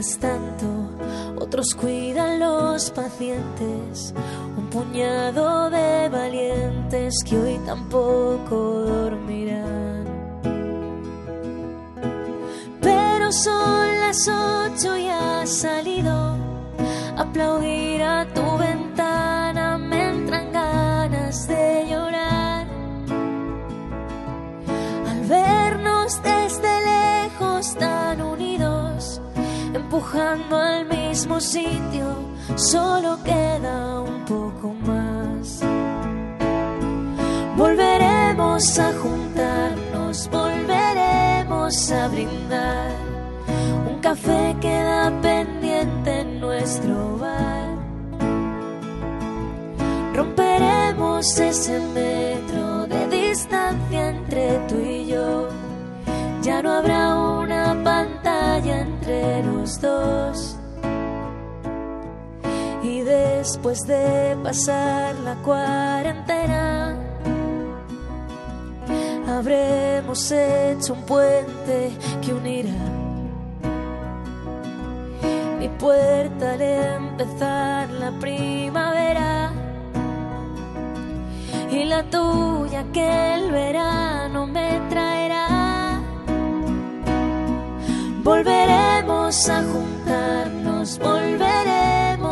Tanto, otros cuidan los pacientes, un puñado de valientes que hoy tampoco dormirán. Pero son las ocho y ha salido. Aplaudir a tu ventana me entran ganas de llorar. Al vernos desde lejos tan empujando al mismo sitio solo queda un poco más volveremos a juntarnos volveremos a brindar un café queda pendiente en nuestro bar. Romperemos ese metro de distancia entre tú y yo. Después de pasar la cuarentena, habremos hecho un puente que unirá. Mi puerta al empezar la primavera. Y la tuya que el verano me traerá. Volveremos a juntarnos, volveremos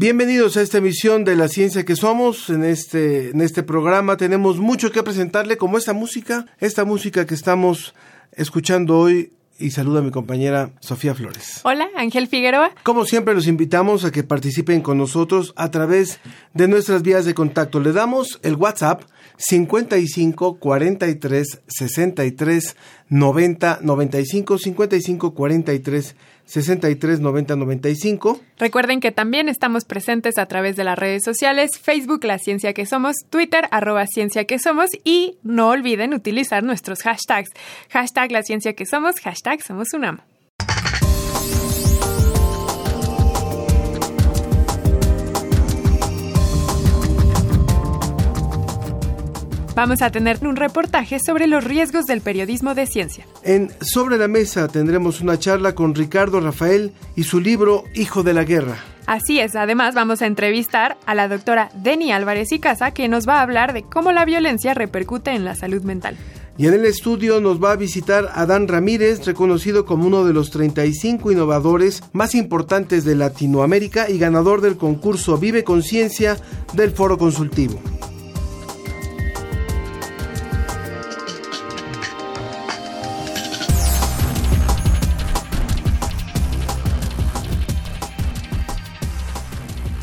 Bienvenidos a esta emisión de La Ciencia que Somos. En este, en este programa tenemos mucho que presentarle, como esta música, esta música que estamos escuchando hoy. Y saluda a mi compañera Sofía Flores. Hola, Ángel Figueroa. Como siempre, los invitamos a que participen con nosotros a través de nuestras vías de contacto. Le damos el WhatsApp 55 43 63 90 95 55 43 63 90 95. Recuerden que también estamos presentes a través de las redes sociales, Facebook La Ciencia que Somos, Twitter arroba Ciencia que Somos y no olviden utilizar nuestros hashtags. Hashtag La Ciencia que Somos, hashtag Somos UNAM. Vamos a tener un reportaje sobre los riesgos del periodismo de ciencia. En Sobre la Mesa tendremos una charla con Ricardo Rafael y su libro Hijo de la Guerra. Así es, además vamos a entrevistar a la doctora Deni Álvarez y Casa, que nos va a hablar de cómo la violencia repercute en la salud mental. Y en el estudio nos va a visitar Adán Ramírez, reconocido como uno de los 35 innovadores más importantes de Latinoamérica y ganador del concurso Vive Conciencia del Foro Consultivo.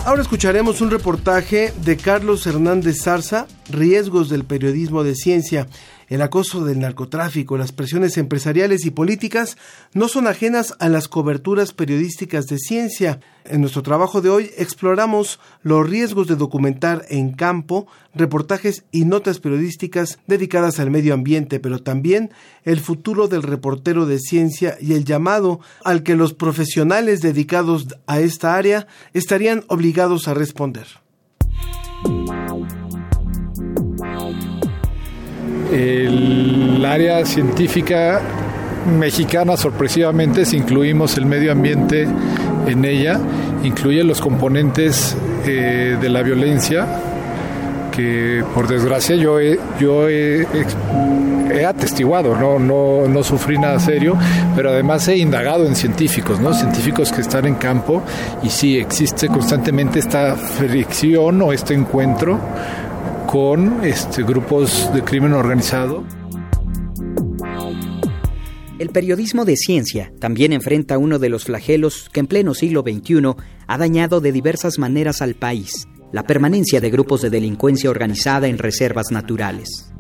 Ahora escucharemos un reportaje de Carlos Hernández Zarza, Riesgos del periodismo de ciencia. El acoso del narcotráfico, las presiones empresariales y políticas no son ajenas a las coberturas periodísticas de ciencia. En nuestro trabajo de hoy exploramos los riesgos de documentar en campo reportajes y notas periodísticas dedicadas al medio ambiente, pero también el futuro del reportero de ciencia y el llamado al que los profesionales dedicados a esta área estarían obligados a responder. El área científica mexicana sorpresivamente, si incluimos el medio ambiente en ella, incluye los componentes eh, de la violencia que por desgracia yo he, yo he, atestiguado, ¿no? No, no sufrí nada serio, pero además he indagado en científicos, ¿no? científicos que están en campo y sí existe constantemente esta fricción o este encuentro con este, grupos de crimen organizado. El periodismo de ciencia también enfrenta uno de los flagelos que en pleno siglo XXI ha dañado de diversas maneras al país, la permanencia de grupos de delincuencia organizada en reservas naturales.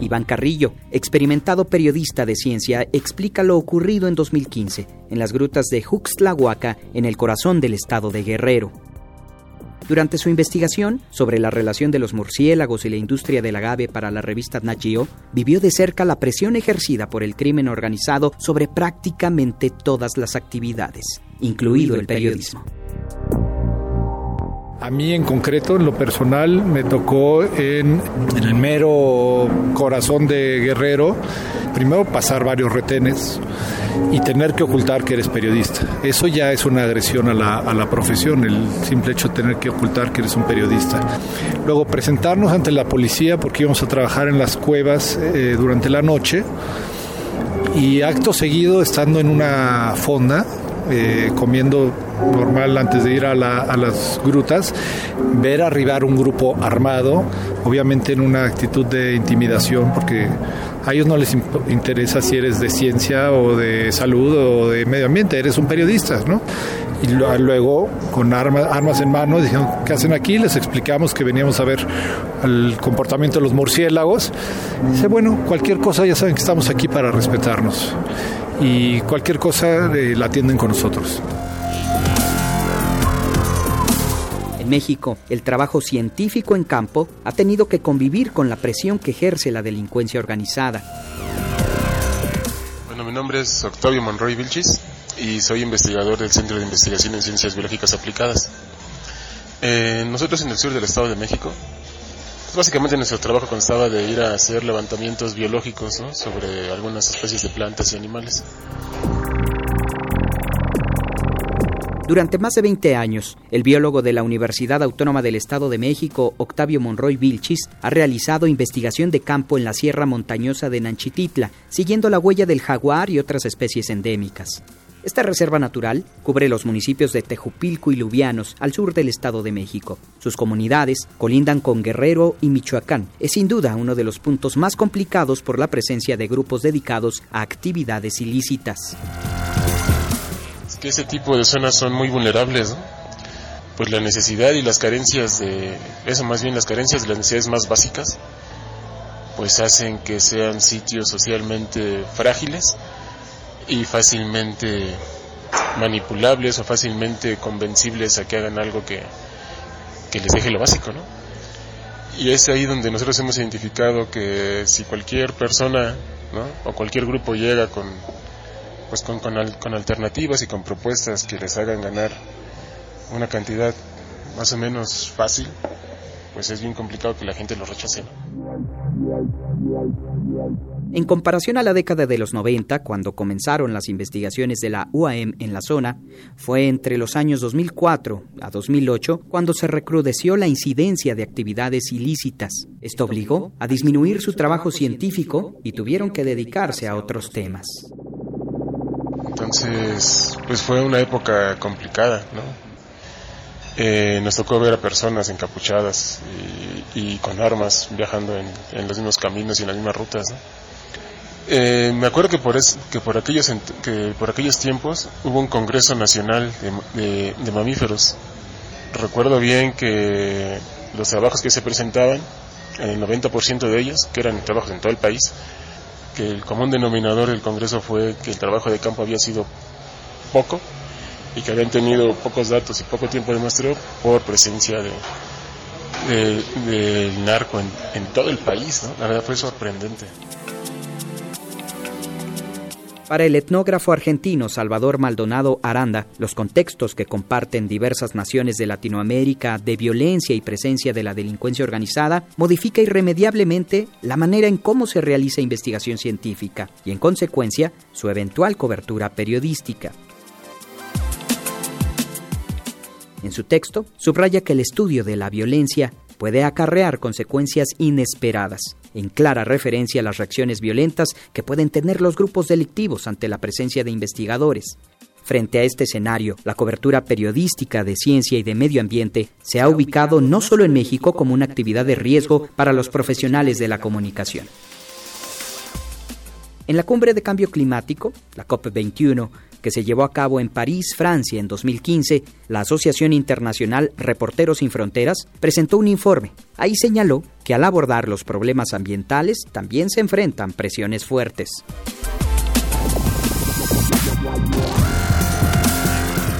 Iván Carrillo, experimentado periodista de ciencia, explica lo ocurrido en 2015 en las grutas de Juxtlahuaca, en el corazón del estado de Guerrero. Durante su investigación sobre la relación de los murciélagos y la industria del agave para la revista Nat vivió de cerca la presión ejercida por el crimen organizado sobre prácticamente todas las actividades, incluido el periodismo. A mí en concreto, en lo personal, me tocó en, el mero corazón de Guerrero, primero pasar varios retenes y tener que ocultar que eres periodista. Eso ya es una agresión a la, profesión, el simple hecho de tener que ocultar que eres un periodista. Luego presentarnos ante la policía porque íbamos a trabajar en las cuevas eh, durante la noche y acto seguido estando en una fonda eh, comiendo normal antes de ir a, las grutas, ver arribar un grupo armado, obviamente en una actitud de intimidación, porque a ellos no les interesa si eres de ciencia o de salud o de medio ambiente, eres un periodista, ¿no? Y luego, con armas, armas en mano, dijeron, ¿qué hacen aquí? Les explicamos que veníamos a ver el comportamiento de los murciélagos. Dice, bueno, cualquier cosa, ya saben que estamos aquí para respetarnos y cualquier cosa eh, la atienden con nosotros. México, el trabajo científico en campo ha tenido que convivir con la presión que ejerce la delincuencia organizada. Bueno, mi nombre es Octavio Monroy Vilchis y soy investigador del Centro de Investigación en Ciencias Biológicas Aplicadas. Eh, nosotros en el sur del Estado de México Básicamente nuestro trabajo constaba de ir a hacer levantamientos biológicos sobre algunas especies de plantas y animales. Durante más de 20 años, el biólogo de la Universidad Autónoma del Estado de México, Octavio Monroy Vilchis, ha realizado investigación de campo en la Sierra Montañosa de Nanchititla, siguiendo la huella del jaguar y otras especies endémicas. Esta reserva natural cubre los municipios de Tejupilco y Lubianos, al sur del Estado de México. Sus comunidades colindan con Guerrero y Michoacán. Es sin duda uno de los puntos más complicados por la presencia de grupos dedicados a actividades ilícitas. Que ese tipo de zonas son muy vulnerables, Pues la necesidad y las carencias de... Eso más bien las carencias de las necesidades más básicas, pues hacen que sean sitios socialmente frágiles y fácilmente manipulables o fácilmente convencibles a que hagan algo que, que les deje lo básico, ¿no? Y es ahí donde nosotros hemos identificado que si cualquier persona ¿no? o cualquier grupo llega con, pues con, con, con, alternativas y con propuestas que les hagan ganar una cantidad más o menos fácil, pues es bien complicado que la gente lo rechace. En comparación a la década de los 90, cuando comenzaron las investigaciones de la UAM en la zona, fue entre los años 2004 a 2008 cuando se recrudeció la incidencia de actividades ilícitas. Esto obligó a disminuir su trabajo científico y tuvieron que dedicarse a otros temas. Entonces, pues fue una época complicada, ¿no? Eh, nos tocó ver a personas encapuchadas y, con armas viajando en, los mismos caminos y en las mismas rutas. Eh, me acuerdo que por, es, que, por aquellos, que por aquellos tiempos hubo un Congreso Nacional de, de, Mamíferos. Recuerdo bien que los trabajos que se presentaban, el 90% de ellos, que eran trabajos en todo el país, que el común denominador del Congreso fue que el trabajo de campo había sido poco y que habían tenido pocos datos y poco tiempo de muestreo por presencia de, del narco en, en, todo el país. ¿no? La verdad fue sorprendente. Para el etnógrafo argentino Salvador Maldonado Aranda, los contextos que comparten diversas naciones de Latinoamérica de violencia y presencia de la delincuencia organizada modifica irremediablemente la manera en cómo se realiza investigación científica y, en consecuencia, su eventual cobertura periodística. En su texto, subraya que el estudio de la violencia puede acarrear consecuencias inesperadas, en clara referencia a las reacciones violentas que pueden tener los grupos delictivos ante la presencia de investigadores. Frente a este escenario, la cobertura periodística de ciencia y de medio ambiente se ha ubicado no solo en México como una actividad de riesgo para los profesionales de la comunicación. En la cumbre de cambio climático, la COP21, que se llevó a cabo en París, Francia, en 2015, la Asociación Internacional Reporteros Sin Fronteras presentó un informe. Ahí señaló que al abordar los problemas ambientales también se enfrentan presiones fuertes.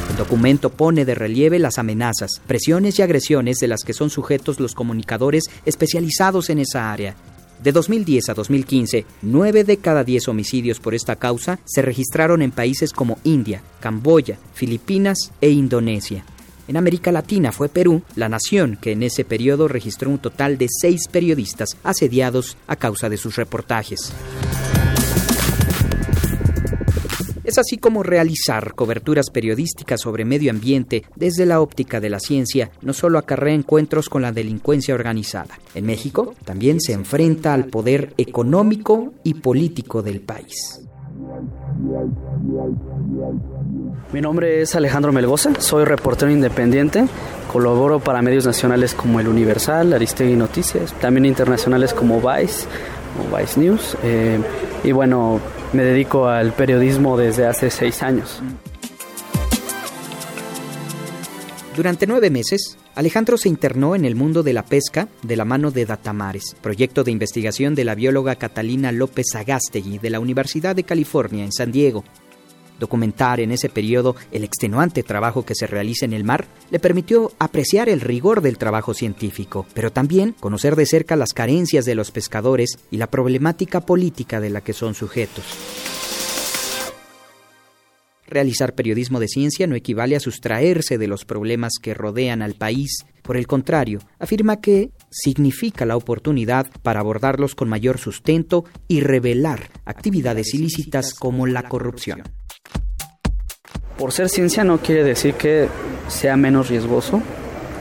El documento pone de relieve las amenazas, presiones y agresiones de las que son sujetos los comunicadores especializados en esa área de 2010 a 2015, 9 de cada 10 homicidios por esta causa se registraron en países como India, Camboya, Filipinas e Indonesia. En América Latina fue Perú la nación que en ese periodo registró un total de seis periodistas asediados a causa de sus reportajes. Es así como realizar coberturas periodísticas sobre medio ambiente desde la óptica de la ciencia no solo acarrea encuentros con la delincuencia organizada. En México también se enfrenta al poder económico y político del país. Mi nombre es Alejandro Melgoza, soy reportero independiente, colaboro para medios nacionales como El Universal, Aristegui Noticias, también internacionales como Vice o Vice News. Eh, y bueno, me dedico al periodismo desde hace seis años. Durante nueve meses, Alejandro se internó en el mundo de la pesca de la mano de Datamares, proyecto de investigación de la bióloga Catalina López Agastegui de la Universidad de California en San Diego. Documentar en ese periodo el extenuante trabajo que se realiza en el mar le permitió apreciar el rigor del trabajo científico, pero también conocer de cerca las carencias de los pescadores y la problemática política de la que son sujetos. Realizar periodismo de ciencia no equivale a sustraerse de los problemas que rodean al país. Por el contrario, afirma que significa la oportunidad para abordarlos con mayor sustento y revelar actividades ilícitas como la corrupción. Por ser ciencia no quiere decir que sea menos riesgoso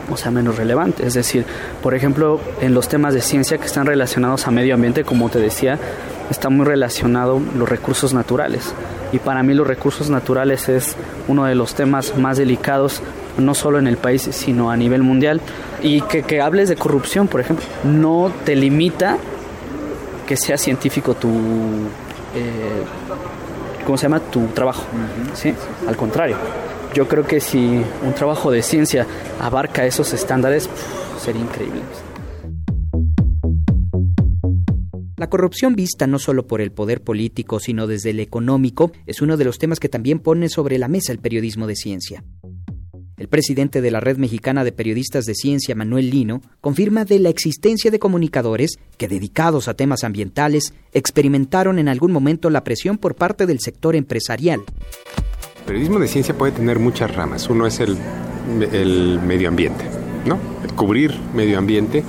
o sea menos relevante. Es decir, por ejemplo, en los temas de ciencia que están relacionados a medio ambiente, como te decía, está muy relacionado los recursos naturales. Y para mí los recursos naturales es uno de los temas más delicados, no solo en el país, sino a nivel mundial. Y que, hables de corrupción, por ejemplo, no te limita que sea científico tu... Eh, ¿cómo se llama? Tu trabajo. ¿sí? Al contrario, yo creo que si un trabajo de ciencia abarca esos estándares, sería increíble. La corrupción vista no solo por el poder político, sino desde el económico, es uno de los temas que también pone sobre la mesa el periodismo de ciencia. El presidente de la Red Mexicana de Periodistas de Ciencia, Manuel Lino, confirma de la existencia de comunicadores que, dedicados a temas ambientales, experimentaron en algún momento la presión por parte del sector empresarial. El periodismo de ciencia puede tener muchas ramas. Uno es el, medio ambiente, ¿no? cubrir medio ambiente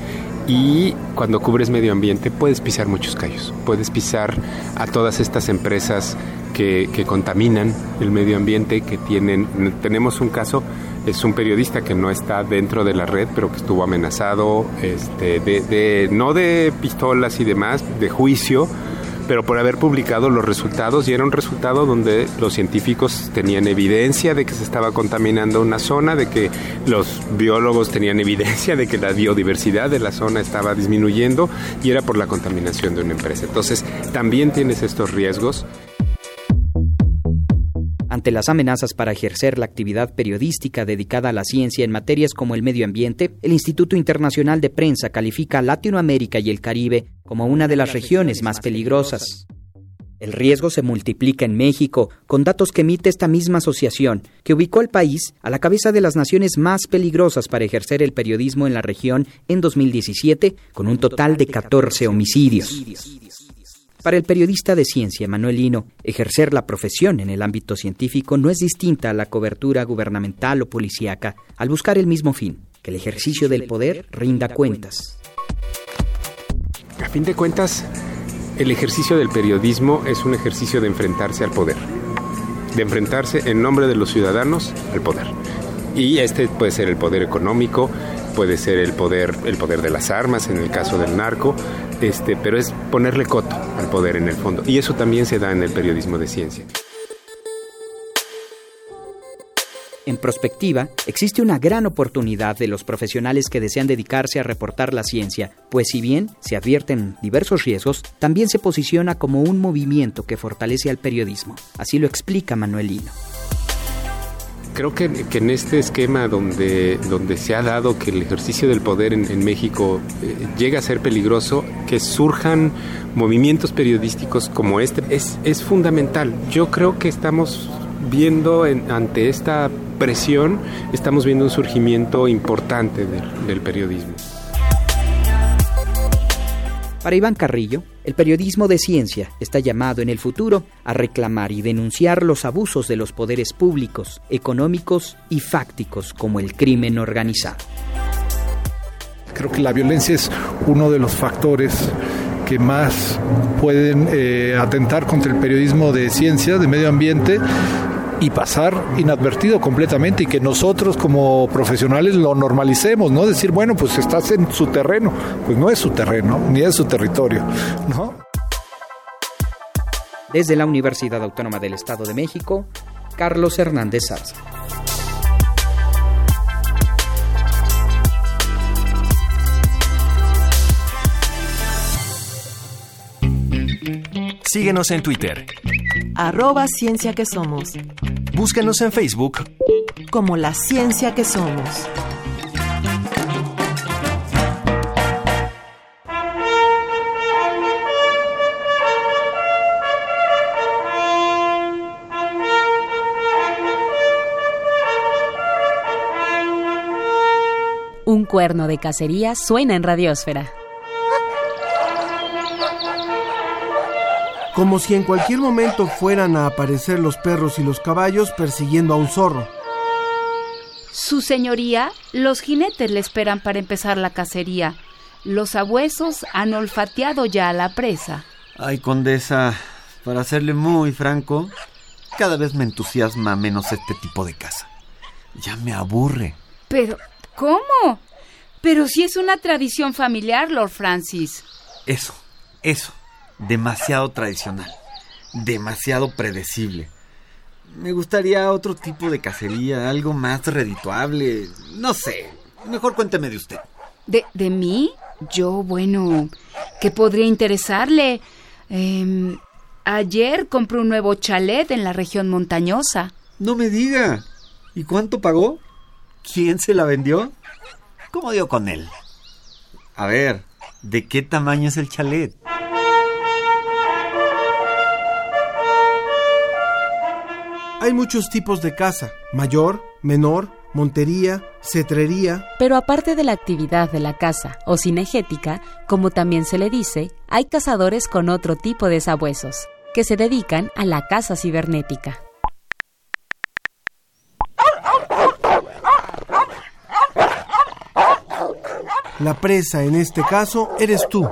y cuando cubres medio ambiente puedes pisar muchos callos, puedes pisar a todas estas empresas que, que contaminan el medio ambiente, que tienen, tenemos un caso es un periodista que no está dentro de la red, pero que estuvo amenazado, este, de, no de pistolas y demás, de juicio, pero por haber publicado los resultados y era un resultado donde los científicos tenían evidencia de que se estaba contaminando una zona, de que los biólogos tenían evidencia de que la biodiversidad de la zona estaba disminuyendo y era por la contaminación de una empresa. Entonces, también tienes estos riesgos. Ante las amenazas para ejercer la actividad periodística dedicada a la ciencia en materias como el medio ambiente, el Instituto Internacional de Prensa califica a Latinoamérica y el Caribe como una de las regiones más peligrosas. El riesgo se multiplica en México, con datos que emite esta misma asociación, que ubicó al país a la cabeza de las naciones más peligrosas para ejercer el periodismo en la región en 2017, con un total de 14 homicidios. Para el periodista de ciencia Manuel Lino, ejercer la profesión en el ámbito científico no es distinta a la cobertura gubernamental o policíaca al buscar el mismo fin, que el ejercicio del poder rinda cuentas. A fin de cuentas, el ejercicio del periodismo es un ejercicio de enfrentarse al poder, de enfrentarse en nombre de los ciudadanos al poder. Y este puede ser el poder económico, puede ser el poder, el poder de las armas en el caso del narco, este, pero es ponerle coto al poder en el fondo. Y eso también se da en el periodismo de ciencia. En prospectiva, existe una gran oportunidad de los profesionales que desean dedicarse a reportar la ciencia, pues si bien se advierten diversos riesgos, también se posiciona como un movimiento que fortalece al periodismo. Así lo explica Manuelino creo que, en este esquema donde, donde se ha dado que el ejercicio del poder en, México eh, llega a ser peligroso, que surjan movimientos periodísticos como este es, es fundamental. Yo creo que estamos viendo ante esta presión, estamos viendo un surgimiento importante del periodismo. Para Iván Carrillo, el periodismo de ciencia está llamado en el futuro a reclamar y denunciar los abusos de los poderes públicos, económicos y fácticos como el crimen organizado. Creo que la violencia es uno de los factores que más pueden eh, atentar contra el periodismo de ciencia, de medio ambiente y pasar inadvertido completamente y que nosotros como profesionales lo normalicemos, ¿no? Decir, bueno, pues estás en su terreno, pues no es su terreno, ni es su territorio, ¿no? Desde la Universidad Autónoma del Estado de México, Carlos Hernández Sarza. Síguenos en Twitter. Arroba Ciencia que Somos. Búscanos en Facebook como La Ciencia que Somos. Un cuerno de cacería suena en Radiosfera. Como si en cualquier momento fueran a aparecer los perros y los caballos persiguiendo a un zorro. Su señoría, los jinetes le esperan para empezar la cacería. Los abuesos han olfateado ya a la presa. Ay, condesa, para serle muy franco, cada vez me entusiasma menos este tipo de casa. Ya me aburre. Pero, ¿cómo? Pero si es una tradición familiar, Lord Francis. Eso, eso demasiado tradicional, demasiado predecible. Me gustaría otro tipo de cacería, algo más redituable. No sé, mejor cuénteme de usted. ¿De, de mí? Yo, bueno, ¿qué podría interesarle? Em, ayer compré un nuevo chalet en la región montañosa. No me diga. ¿Y cuánto pagó? ¿Quién se la vendió? ¿Cómo dio con él? A ver, ¿de qué tamaño es el chalet? Hay muchos tipos de caza, mayor, menor, montería, cetrería. Pero aparte de la actividad de la caza o cinegética, como también se le dice, hay cazadores con otro tipo de sabuesos, que se dedican a la caza cibernética. La presa en este caso eres tú.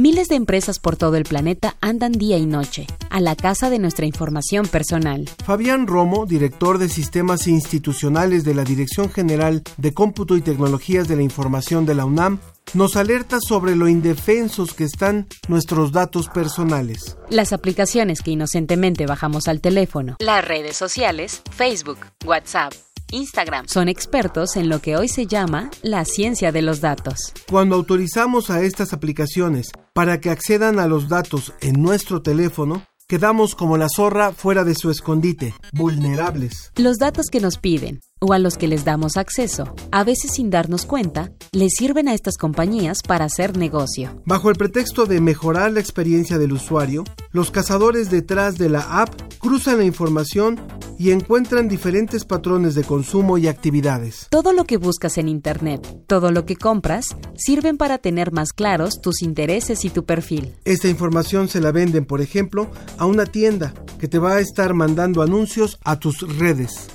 Miles de empresas por todo el planeta andan día y noche a la casa de nuestra información personal. Fabián Romo, director de Sistemas Institucionales de la Dirección General de Cómputo y Tecnologías de la Información de la UNAM, nos alerta sobre lo indefensos que están nuestros datos personales. Las aplicaciones que inocentemente bajamos al teléfono, las redes sociales, Facebook, WhatsApp, Instagram. Son expertos en lo que hoy se llama la ciencia de los datos. Cuando autorizamos a estas aplicaciones para que accedan a los datos en nuestro teléfono, quedamos como la zorra fuera de su escondite, vulnerables. Los datos que nos piden o a los que les damos acceso, a veces sin darnos cuenta, les sirven a estas compañías para hacer negocio. Bajo el pretexto de mejorar la experiencia del usuario, los cazadores detrás de la app cruzan la información y encuentran diferentes patrones de consumo y actividades. Todo lo que buscas en Internet, todo lo que compras, sirven para tener más claros tus intereses y tu perfil. Esta información se la venden, por ejemplo, a una tienda que te va a estar mandando anuncios a tus redes.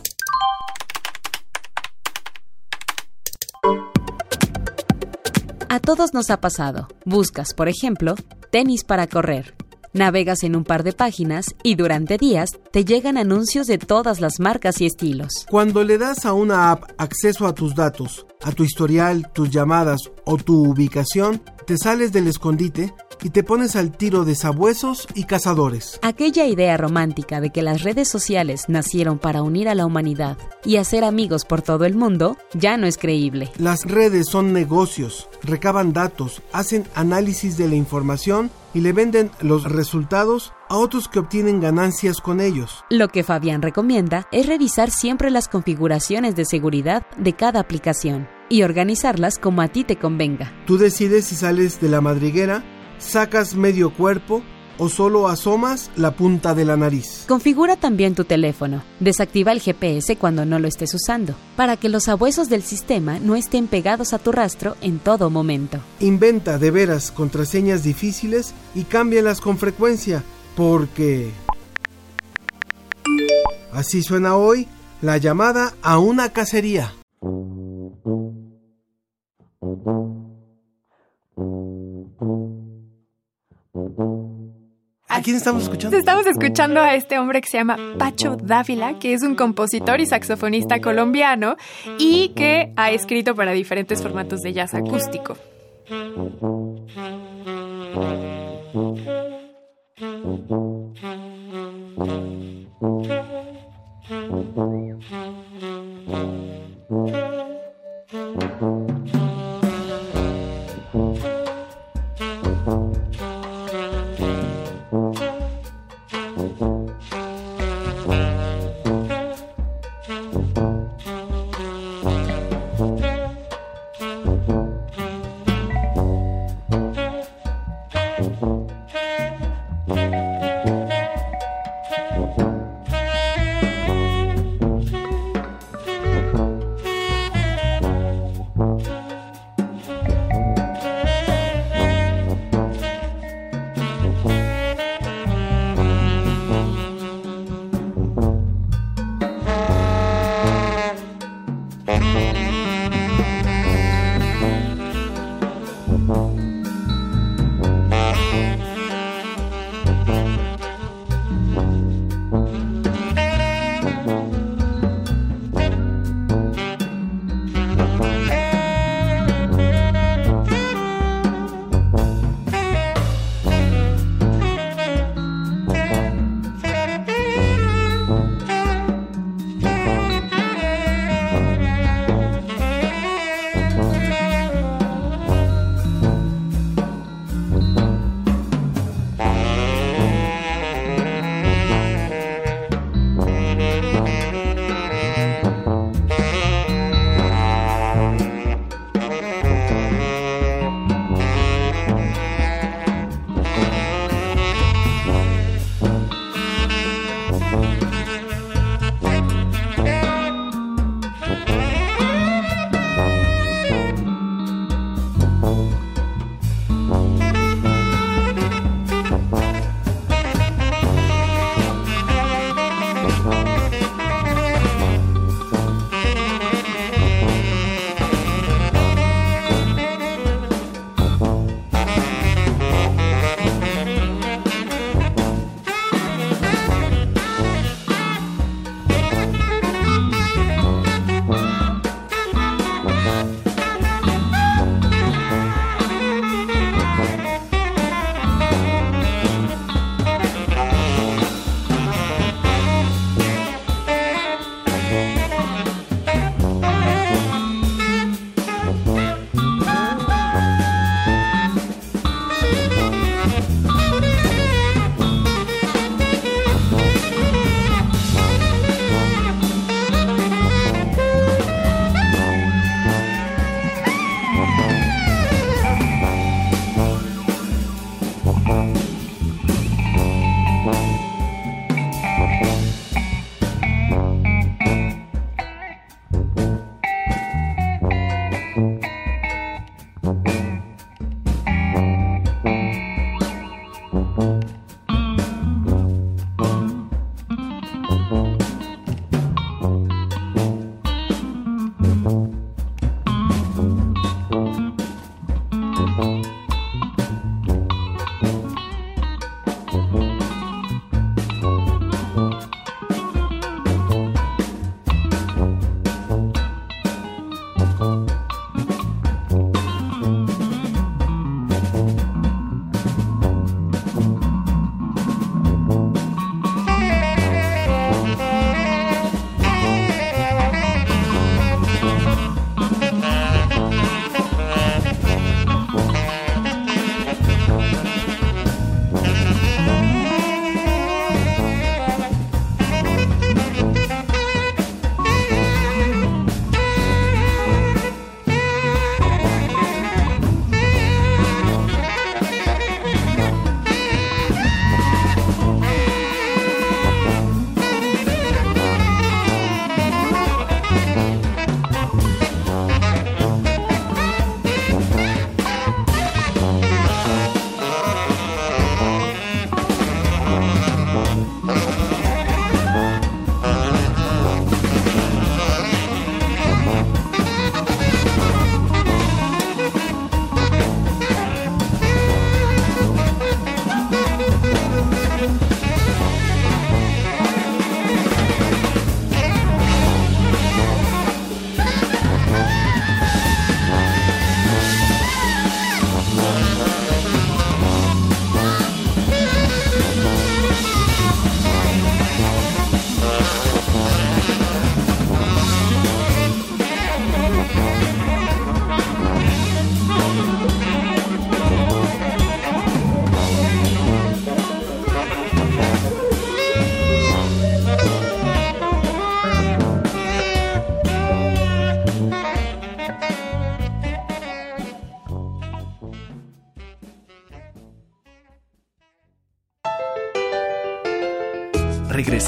A todos nos ha pasado. Buscas, por ejemplo, tenis para correr. Navegas en un par de páginas y durante días te llegan anuncios de todas las marcas y estilos. Cuando le das a una app acceso a tus datos, a tu historial, tus llamadas o tu ubicación, te sales del escondite y te pones al tiro de sabuesos y cazadores. Aquella idea romántica de que las redes sociales nacieron para unir a la humanidad y hacer amigos por todo el mundo ya no es creíble. Las redes son negocios, recaban datos, hacen análisis de la información y le venden los resultados a otros que obtienen ganancias con ellos. Lo que Fabián recomienda es revisar siempre las configuraciones de seguridad de cada aplicación y organizarlas como a ti te convenga. Tú decides si sales de la madriguera, sacas medio cuerpo o solo asomas la punta de la nariz. Configura también tu teléfono. Desactiva el GPS cuando no lo estés usando, para que los sabuesos del sistema no estén pegados a tu rastro en todo momento. Inventa de veras contraseñas difíciles y cámbialas con frecuencia, porque... Así suena hoy la llamada a una cacería. ¿A quién estamos escuchando? Estamos escuchando a este hombre que se llama Pacho Dávila, que es un compositor y saxofonista colombiano y que ha escrito para diferentes formatos de jazz acústico.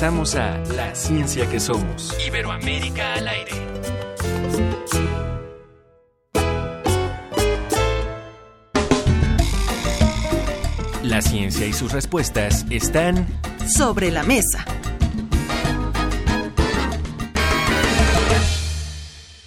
Regresamos a La Ciencia que Somos. Iberoamérica al aire. La ciencia y sus respuestas están sobre la mesa.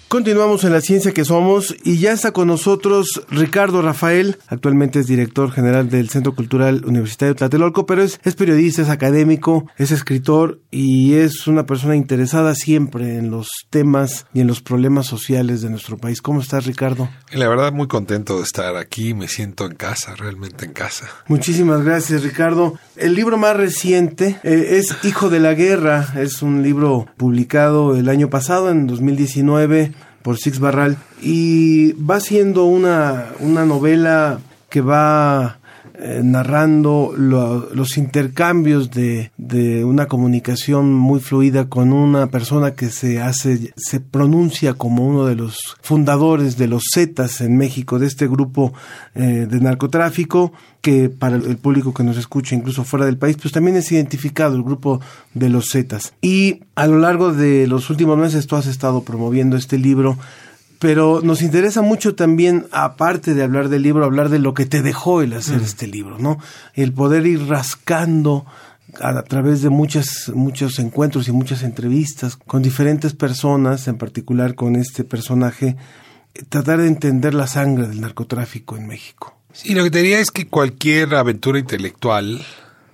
Continuamos en la ciencia que somos y ya está con nosotros Ricardo Rafael, actualmente es director general del Centro Cultural Universitario Tlatelolco, pero es, es periodista, es académico, es escritor y es una persona interesada siempre en los temas y en los problemas sociales de nuestro país. ¿Cómo estás, Ricardo? La verdad, muy contento de estar aquí, me siento en casa, realmente en casa. Muchísimas gracias, Ricardo. El libro más reciente eh, es Hijo de la Guerra, es un libro publicado el año pasado, en 2019 por Six Barral y va siendo una, una novela que va eh, narrando lo- los intercambios de, una comunicación muy fluida con una persona que se hace, se pronuncia como uno de los fundadores de los Zetas en México, de este grupo eh, de narcotráfico, que para el público que nos escucha, incluso fuera del país, pues también es identificado el grupo de los Zetas. Y a lo largo de los últimos meses tú has estado promoviendo este libro pero nos interesa mucho también, aparte de hablar del libro, hablar de lo que te dejó el hacer Mm. este libro, ¿no? El poder ir rascando a, a través de muchas, muchos encuentros y muchas entrevistas con diferentes personas, en particular con este personaje, eh, tratar de entender la sangre del narcotráfico en México. Sí, lo que te diría es que cualquier aventura intelectual,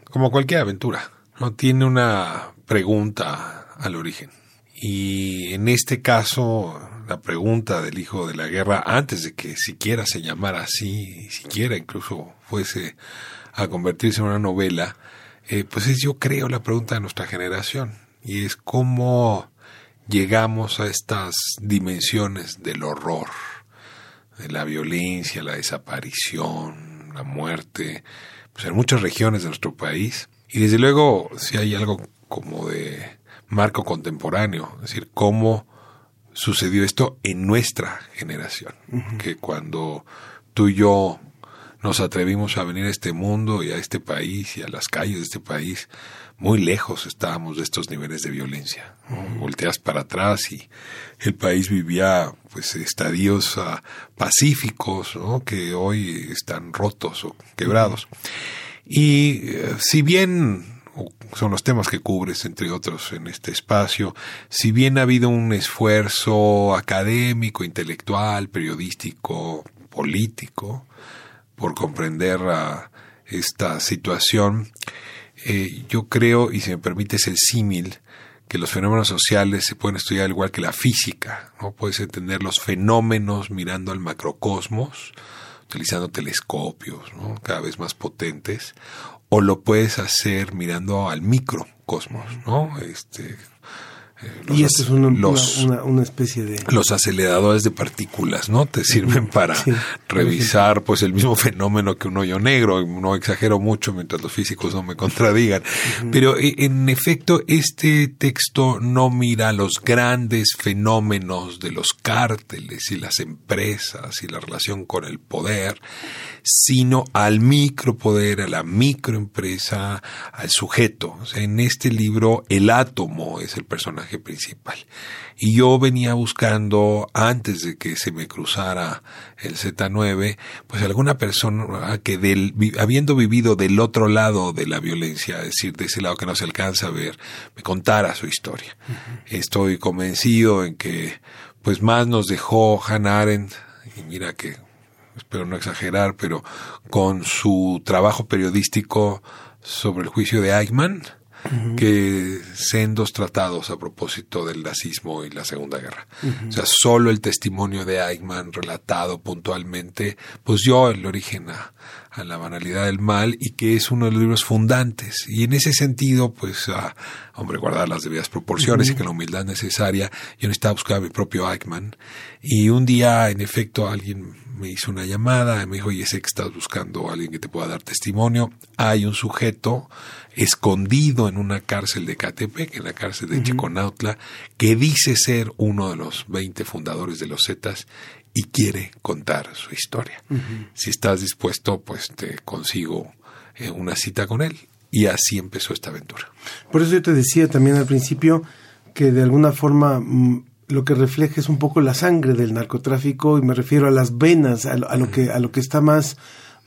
como cualquier aventura, no tiene una pregunta al origen. Y en este caso, la pregunta del hijo de la guerra, antes de que siquiera se llamara así, siquiera incluso fuese a convertirse en una novela, eh, pues es yo creo la pregunta de nuestra generación. Y es cómo llegamos a estas dimensiones del horror, de la violencia, la desaparición, la muerte, pues en muchas regiones de nuestro país. Y desde luego, si hay algo como de marco contemporáneo, es decir, cómo sucedió esto en nuestra generación, que cuando tú y yo nos atrevimos a venir a este mundo y a este país y a las calles de este país, muy lejos estábamos de estos niveles de violencia. ¿no? Volteas para atrás y el país vivía pues estadios ah, pacíficos ¿no? que hoy están rotos o quebrados. Y eh, si bien son los temas que cubres, entre otros, en este espacio. Si bien ha habido un esfuerzo académico, intelectual, periodístico, político, por comprender esta situación, eh, yo creo, y si me permites el símil, que los fenómenos sociales se pueden estudiar igual que la física, ¿no? Puedes entender los fenómenos mirando al macrocosmos, utilizando telescopios, ¿no? Cada vez más potentes, o lo puedes hacer mirando al microcosmos, ¿no? Este, y esto es una, una, especie de... Los aceleradores de partículas, ¿no? Te sirven para revisar pues el mismo fenómeno que un hoyo negro. No exagero mucho mientras los físicos no me contradigan. Pero e, en efecto, este texto no mira los grandes fenómenos de los cárteles y las empresas y la relación con el poder, sino al micropoder, a la microempresa, al sujeto. en este libro el átomo es el personaje principal. Y yo venía buscando, antes de que se me cruzara el Z9, pues alguna persona que del, habiendo vivido del otro lado de la violencia, es decir, de ese lado que no se alcanza a ver, me contara su historia. Estoy convencido en que pues más nos dejó Hannah Arendt, y mira que espero no exagerar, pero con su trabajo periodístico sobre el juicio de Eichmann, que sendos tratados a propósito del nazismo y la Segunda Guerra. O sea, solo el testimonio de Eichmann relatado puntualmente, pues dio el origen a, la banalidad del mal y que es uno de los libros fundantes. Y en ese sentido, pues, a, hombre, guardar las debidas proporciones y que la humildad necesaria, yo necesitaba buscar a mi propio Eichmann. Y un día, en efecto, alguien me hizo una llamada, me dijo, oye, sé que estás buscando a alguien que te pueda dar testimonio. Hay un sujeto escondido en una cárcel de Catepec, en la cárcel de Chiconautla, que dice ser uno de los 20 fundadores de los Zetas y quiere contar su historia. Si estás dispuesto, pues te consigo eh, una cita con él. Y así empezó esta aventura. Por eso yo te decía también al principio que de alguna forma mm, lo que refleja es un poco la sangre del narcotráfico y me refiero a las venas, a lo, que a lo que está más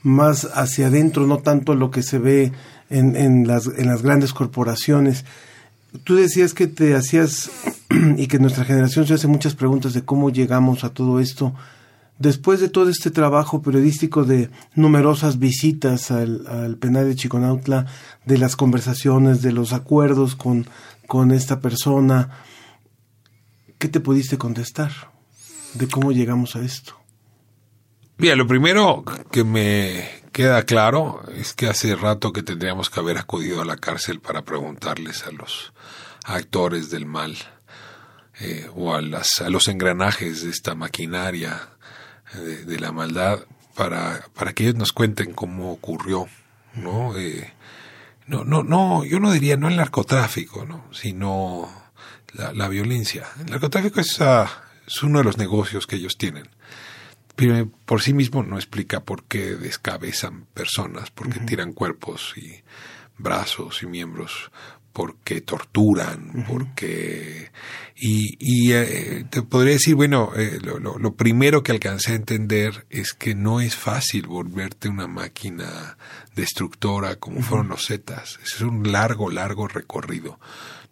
más hacia adentro, no tanto lo que se ve en, en, las, en las grandes corporaciones. Tú decías que te hacías y que nuestra generación se hace muchas preguntas de cómo llegamos a todo esto. Después de todo este trabajo periodístico de numerosas visitas al, al penal de Chiconautla, de las conversaciones, de los acuerdos con, con esta persona, ¿qué te pudiste contestar de cómo llegamos a esto? Mira, lo primero que me queda claro es que hace rato que tendríamos que haber acudido a la cárcel para preguntarles a los actores del mal eh, o a, las, a los engranajes de esta maquinaria eh, de, la maldad para, para que ellos nos cuenten cómo ocurrió, ¿no? Eh, no, no, no, yo no diría no el narcotráfico, ¿no? sino la, violencia. El narcotráfico es, ah, es uno de los negocios que ellos tienen pero por sí mismo no explica por qué descabezan personas, por qué tiran cuerpos y brazos y miembros, por qué torturan, por qué... Y, y eh, te podría decir, bueno, eh, lo, lo, primero que alcancé a entender es que no es fácil volverte una máquina destructora como fueron los Zetas. Es un largo, largo recorrido.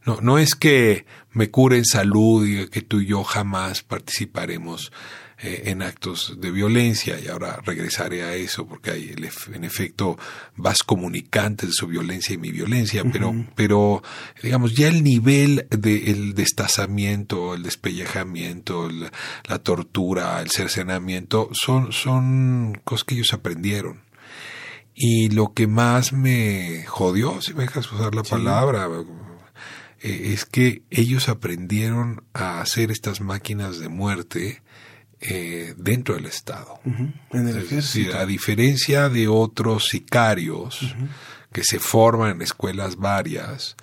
No, no es que me cure en salud y que tú y yo jamás participaremos eh, en actos de violencia y ahora regresaré a eso porque hay en efecto vas comunicantes de su violencia y mi violencia, pero, pero digamos ya el nivel del destazamiento, el despellejamiento, la tortura, el cercenamiento son, son cosas que ellos aprendieron. Y lo que más me jodió, si me dejas usar la palabra, eh, es que ellos aprendieron a hacer estas máquinas de muerte eh, dentro del Estado. a diferencia de otros sicarios que se forman en escuelas varias,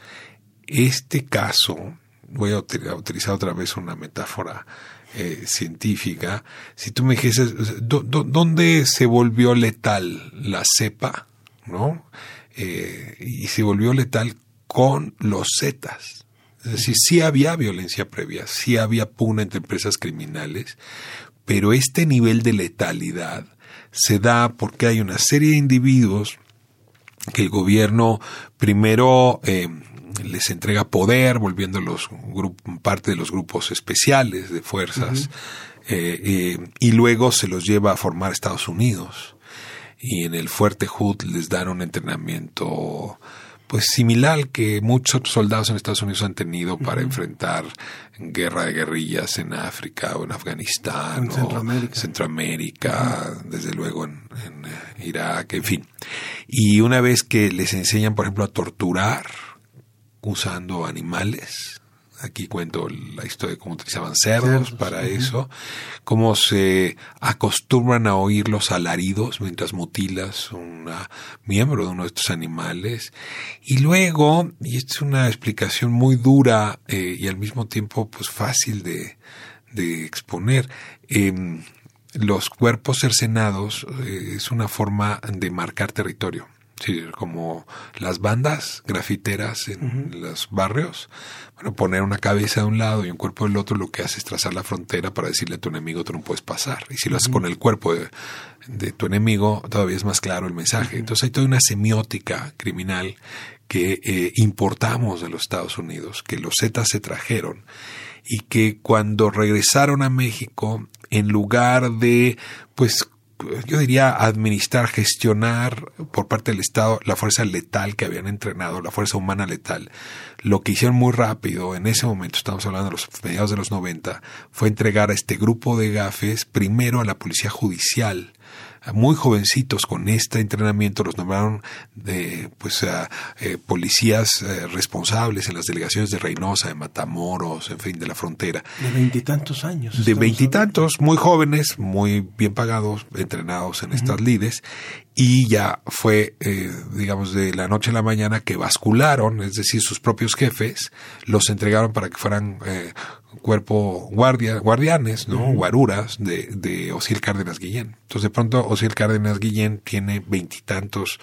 este caso, voy a utilizar otra vez una metáfora eh, científica, si tú me dijeses, ¿dónde se volvió letal la cepa? ¿No? Eh, y se volvió letal con los Zetas. Es decir, sí había violencia previa, sí había pugna entre empresas criminales, pero este nivel de letalidad se da porque hay una serie de individuos que el gobierno primero eh, les entrega poder, volviéndolos parte de los grupos especiales de fuerzas, eh, eh, y luego se los lleva a formar Estados Unidos. Y en el Fuerte Hood les dan un entrenamiento pues similar que muchos soldados en Estados Unidos han tenido para enfrentar guerra de guerrillas en África o en Afganistán En o Centroamérica. Centroamérica, desde luego en, en, eh, Irak, en fin. Y una vez que les enseñan, por ejemplo, a torturar usando animales, aquí cuento la historia de cómo utilizaban cerdos para eso, cómo se acostumbran a oír los alaridos mientras mutilas un miembro de uno de estos animales. Y luego, y esta es una explicación muy dura eh, y al mismo tiempo pues fácil de, de exponer, em, los cuerpos cercenados eh, es una forma de marcar territorio. Sí, como las bandas grafiteras en los barrios, bueno, poner una cabeza de un lado y un cuerpo del otro lo que hace es trazar la frontera para decirle a tu enemigo tú no puedes pasar. Y si lo haces con el cuerpo de, de tu enemigo, todavía es más claro el mensaje. Entonces hay toda una semiótica criminal que eh, importamos de los Estados Unidos, que los Zetas se trajeron y que cuando regresaron a México, en lugar de, pues, yo diría administrar, gestionar por parte del Estado la fuerza letal que habían entrenado, la fuerza humana letal, lo que hicieron muy rápido en ese momento, estamos hablando de los mediados de los 90, fue entregar a este grupo de gafes primero a la policía judicial, muy jovencitos con este entrenamiento los nombraron de pues a, eh, policías eh, responsables en las delegaciones de Reynosa, de Matamoros, en fin, de la frontera. De veintitantos años. De veintitantos, muy jóvenes, muy bien pagados, entrenados en estas lides, y ya fue, eh, digamos, de la noche a la mañana que bascularon, es decir, sus propios jefes, los entregaron para que fueran eh, cuerpo guardia, guardianes, ¿no? Guaruras de, de Osiel Cárdenas Guillén. Entonces, de pronto, Osiel Cárdenas Guillén tiene veintitantos,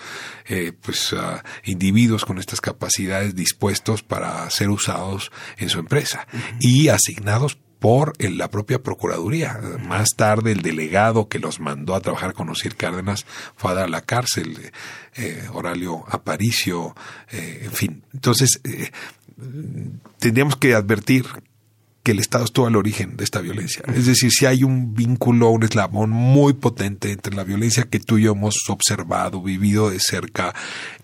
eh, pues, ah, individuos con estas capacidades dispuestos para ser usados en su empresa y asignados por el- la propia Procuraduría. Más tarde el delegado que los mandó a trabajar con Osiel Cárdenas fue a dar a la cárcel, eh, eh, Horacio Aparicio, eh, en fin. Entonces, eh, tendríamos que advertir que el Estado estuvo al origen de esta violencia. Es decir, si hay un vínculo, un eslabón muy potente entre la violencia que tú y yo hemos observado, vivido de cerca,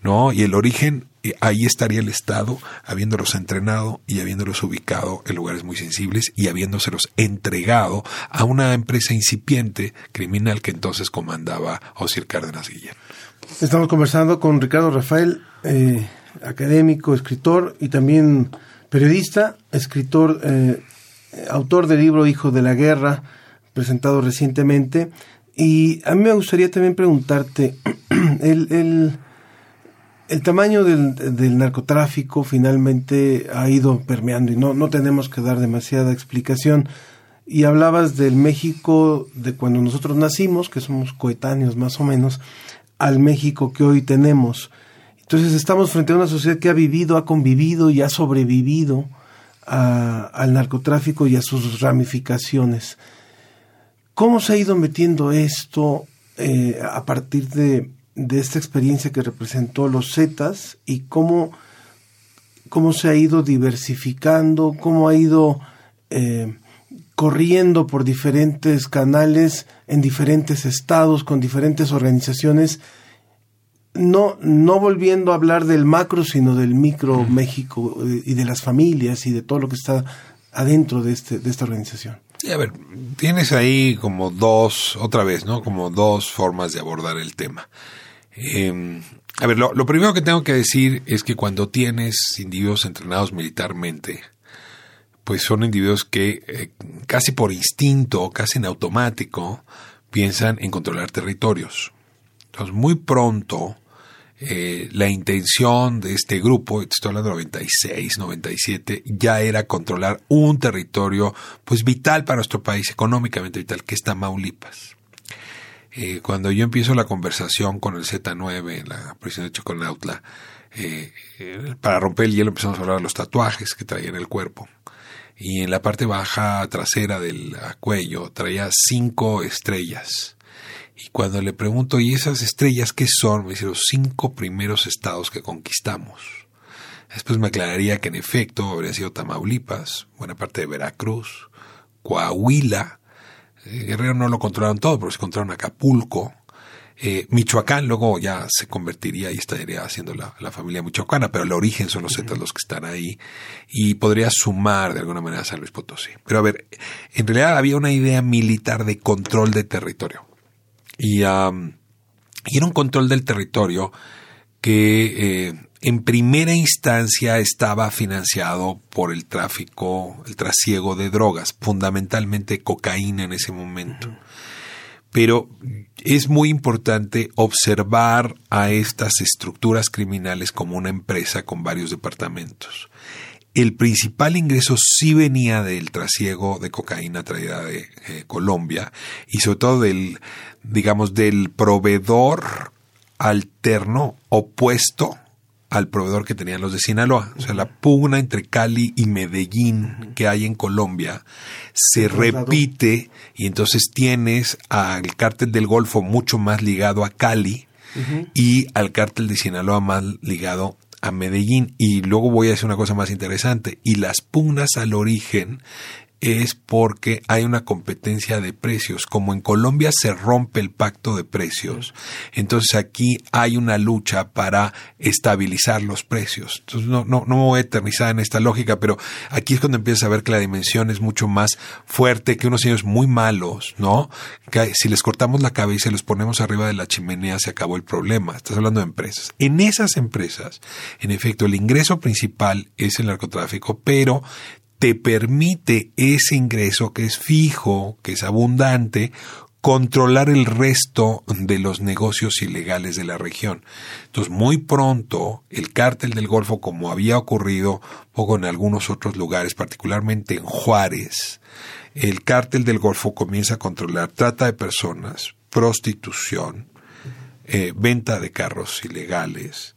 ¿no? Y el origen, eh, ahí estaría el Estado, habiéndolos entrenado y habiéndolos ubicado en lugares muy sensibles y habiéndoselos entregado a una empresa incipiente criminal que entonces comandaba Osir Cárdenas Guillén. Estamos conversando con Ricardo Rafael, eh, académico, escritor y también periodista, escritor, eh, autor del libro Hijo de la Guerra, presentado recientemente. Y a mí me gustaría también preguntarte, el, el, el tamaño del, del narcotráfico finalmente ha ido permeando y no, no tenemos que dar demasiada explicación. Y hablabas del México de cuando nosotros nacimos, que somos coetáneos más o menos, al México que hoy tenemos. Entonces estamos frente a una sociedad que ha vivido, ha convivido y ha sobrevivido al narcotráfico y a sus ramificaciones. ¿Cómo se ha ido metiendo esto eh, a partir de, de esta experiencia que representó los Zetas y cómo, cómo se ha ido diversificando, cómo ha ido eh, corriendo por diferentes canales en diferentes estados, con diferentes organizaciones, no, no volviendo a hablar del macro, sino del micro México eh, y de las familias y de todo lo que está adentro de, este, de esta organización. Sí, a ver, tienes ahí como dos, otra vez, ¿no? Como dos formas de abordar el tema. Eh, a ver, lo, lo primero que tengo que decir es que cuando tienes individuos entrenados militarmente, pues son individuos que eh, casi por instinto, casi en automático, piensan en controlar territorios. Entonces, muy pronto, eh, la intención de este grupo, estoy hablando de 96, 97, ya era controlar un territorio pues vital para nuestro país, económicamente vital, que es Tamaulipas. Eh, cuando yo empiezo la conversación con el Z9 en la prisión de Choconautla, eh, eh, para romper el hielo empezamos a hablar de los tatuajes que traía en el cuerpo. Y en la parte baja trasera del cuello traía cinco estrellas. Y cuando le pregunto, ¿y esas estrellas qué son? Me dice, los cinco primeros estados que conquistamos. Después me aclararía que en efecto habría sido Tamaulipas, buena parte de Veracruz, Coahuila, eh, Guerrero no lo controlaron todo, pero se controlaron Acapulco, eh, Michoacán luego ya se convertiría y estaría haciendo la, familia michoacana, pero el origen son los zetas los que están ahí y podría sumar de alguna manera a San Luis Potosí. Pero a ver, en realidad había una idea militar de control de territorio y, era un control del territorio que eh, en primera instancia estaba financiado por el tráfico, el trasiego de drogas, fundamentalmente cocaína en ese momento pero es muy importante observar a estas estructuras criminales como una empresa con varios departamentos. El principal ingreso sí venía del trasiego de cocaína traída de eh, Colombia y sobre todo del, digamos, del proveedor alterno opuesto al proveedor que tenían los de Sinaloa. O sea, la pugna entre Cali y Medellín que hay en Colombia se repite y entonces tienes al cártel del Golfo mucho más ligado a Cali y al cártel de Sinaloa más ligado a Medellín. Y luego voy a decir una cosa más interesante. Y las pugnas al origen es porque hay una competencia de precios. Como en Colombia se rompe el pacto de precios, entonces aquí hay una lucha para estabilizar los precios. Entonces no, no, no me voy a eternizar en esta lógica, pero aquí es cuando empiezas a ver que la dimensión es mucho más fuerte, que unos señores muy malos, ¿no? Que si les cortamos la cabeza y los ponemos arriba de la chimenea se acabó el problema. Estás hablando de empresas. En esas empresas, en efecto, el ingreso principal es el narcotráfico, pero te permite ese ingreso que es fijo, que es abundante, controlar el resto de los negocios ilegales de la región. Entonces, muy pronto, el cártel del Golfo, como había ocurrido poco en algunos otros lugares, particularmente en Juárez, el cártel del Golfo comienza a controlar trata de personas, prostitución, eh, venta de carros ilegales,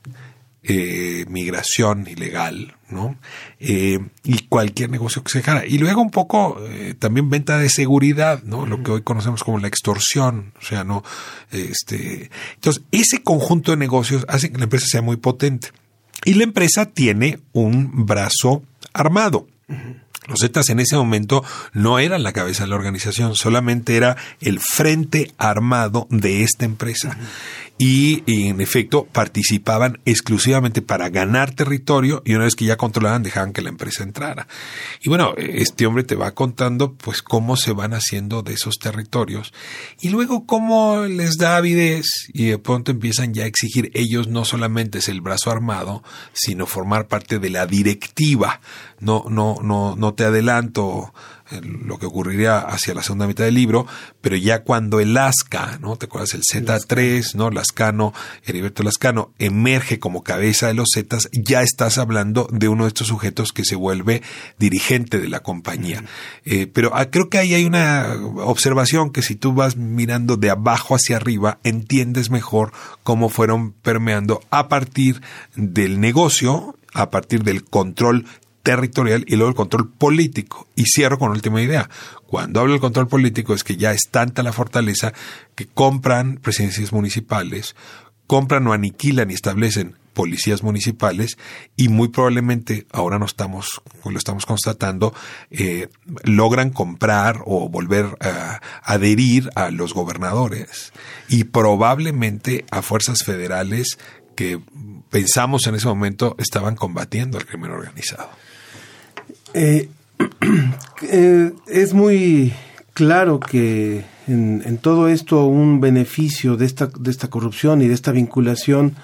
eh, migración ilegal, ¿no? Eh, y cualquier negocio que se dejara. Y luego un poco eh, también venta de seguridad, ¿no? Lo que hoy conocemos como la extorsión, o sea, no, este, entonces ese conjunto de negocios hace que la empresa sea muy potente. Y la empresa tiene un brazo armado. Los Zetas en ese momento no eran la cabeza de la organización, solamente era el frente armado de esta empresa y, en efecto participaban exclusivamente para ganar territorio y una vez que ya controlaban dejaban que la empresa entrara. Y bueno, este hombre te va contando pues cómo se van haciendo de esos territorios y luego cómo les da avidez y de pronto empiezan ya a exigir ellos no solamente es el brazo armado, sino formar parte de la directiva. No, no, no, no te adelanto lo que ocurriría hacia la segunda mitad del libro, pero ya cuando el Lasca, ¿no? ¿Te acuerdas? El Z3, ¿no? Lascano, Heriberto Lascano, emerge como cabeza de los Zetas, ya estás hablando de uno de estos sujetos que se vuelve dirigente de la compañía. Eh, pero ah, creo que ahí hay una observación que si tú vas mirando de abajo hacia arriba, entiendes mejor cómo fueron permeando a partir del negocio, a partir del control territorial y luego el control político. Y cierro con última idea. Cuando hablo del control político es que ya es tanta la fortaleza que compran presidencias municipales, compran o aniquilan y establecen policías municipales y muy probablemente ahora no estamos lo estamos constatando eh, logran comprar o volver a adherir a los gobernadores y probablemente a fuerzas federales que pensamos en ese momento estaban combatiendo al crimen organizado. Eh, eh, es muy claro que en, todo esto un beneficio de esta, de esta corrupción y de esta vinculación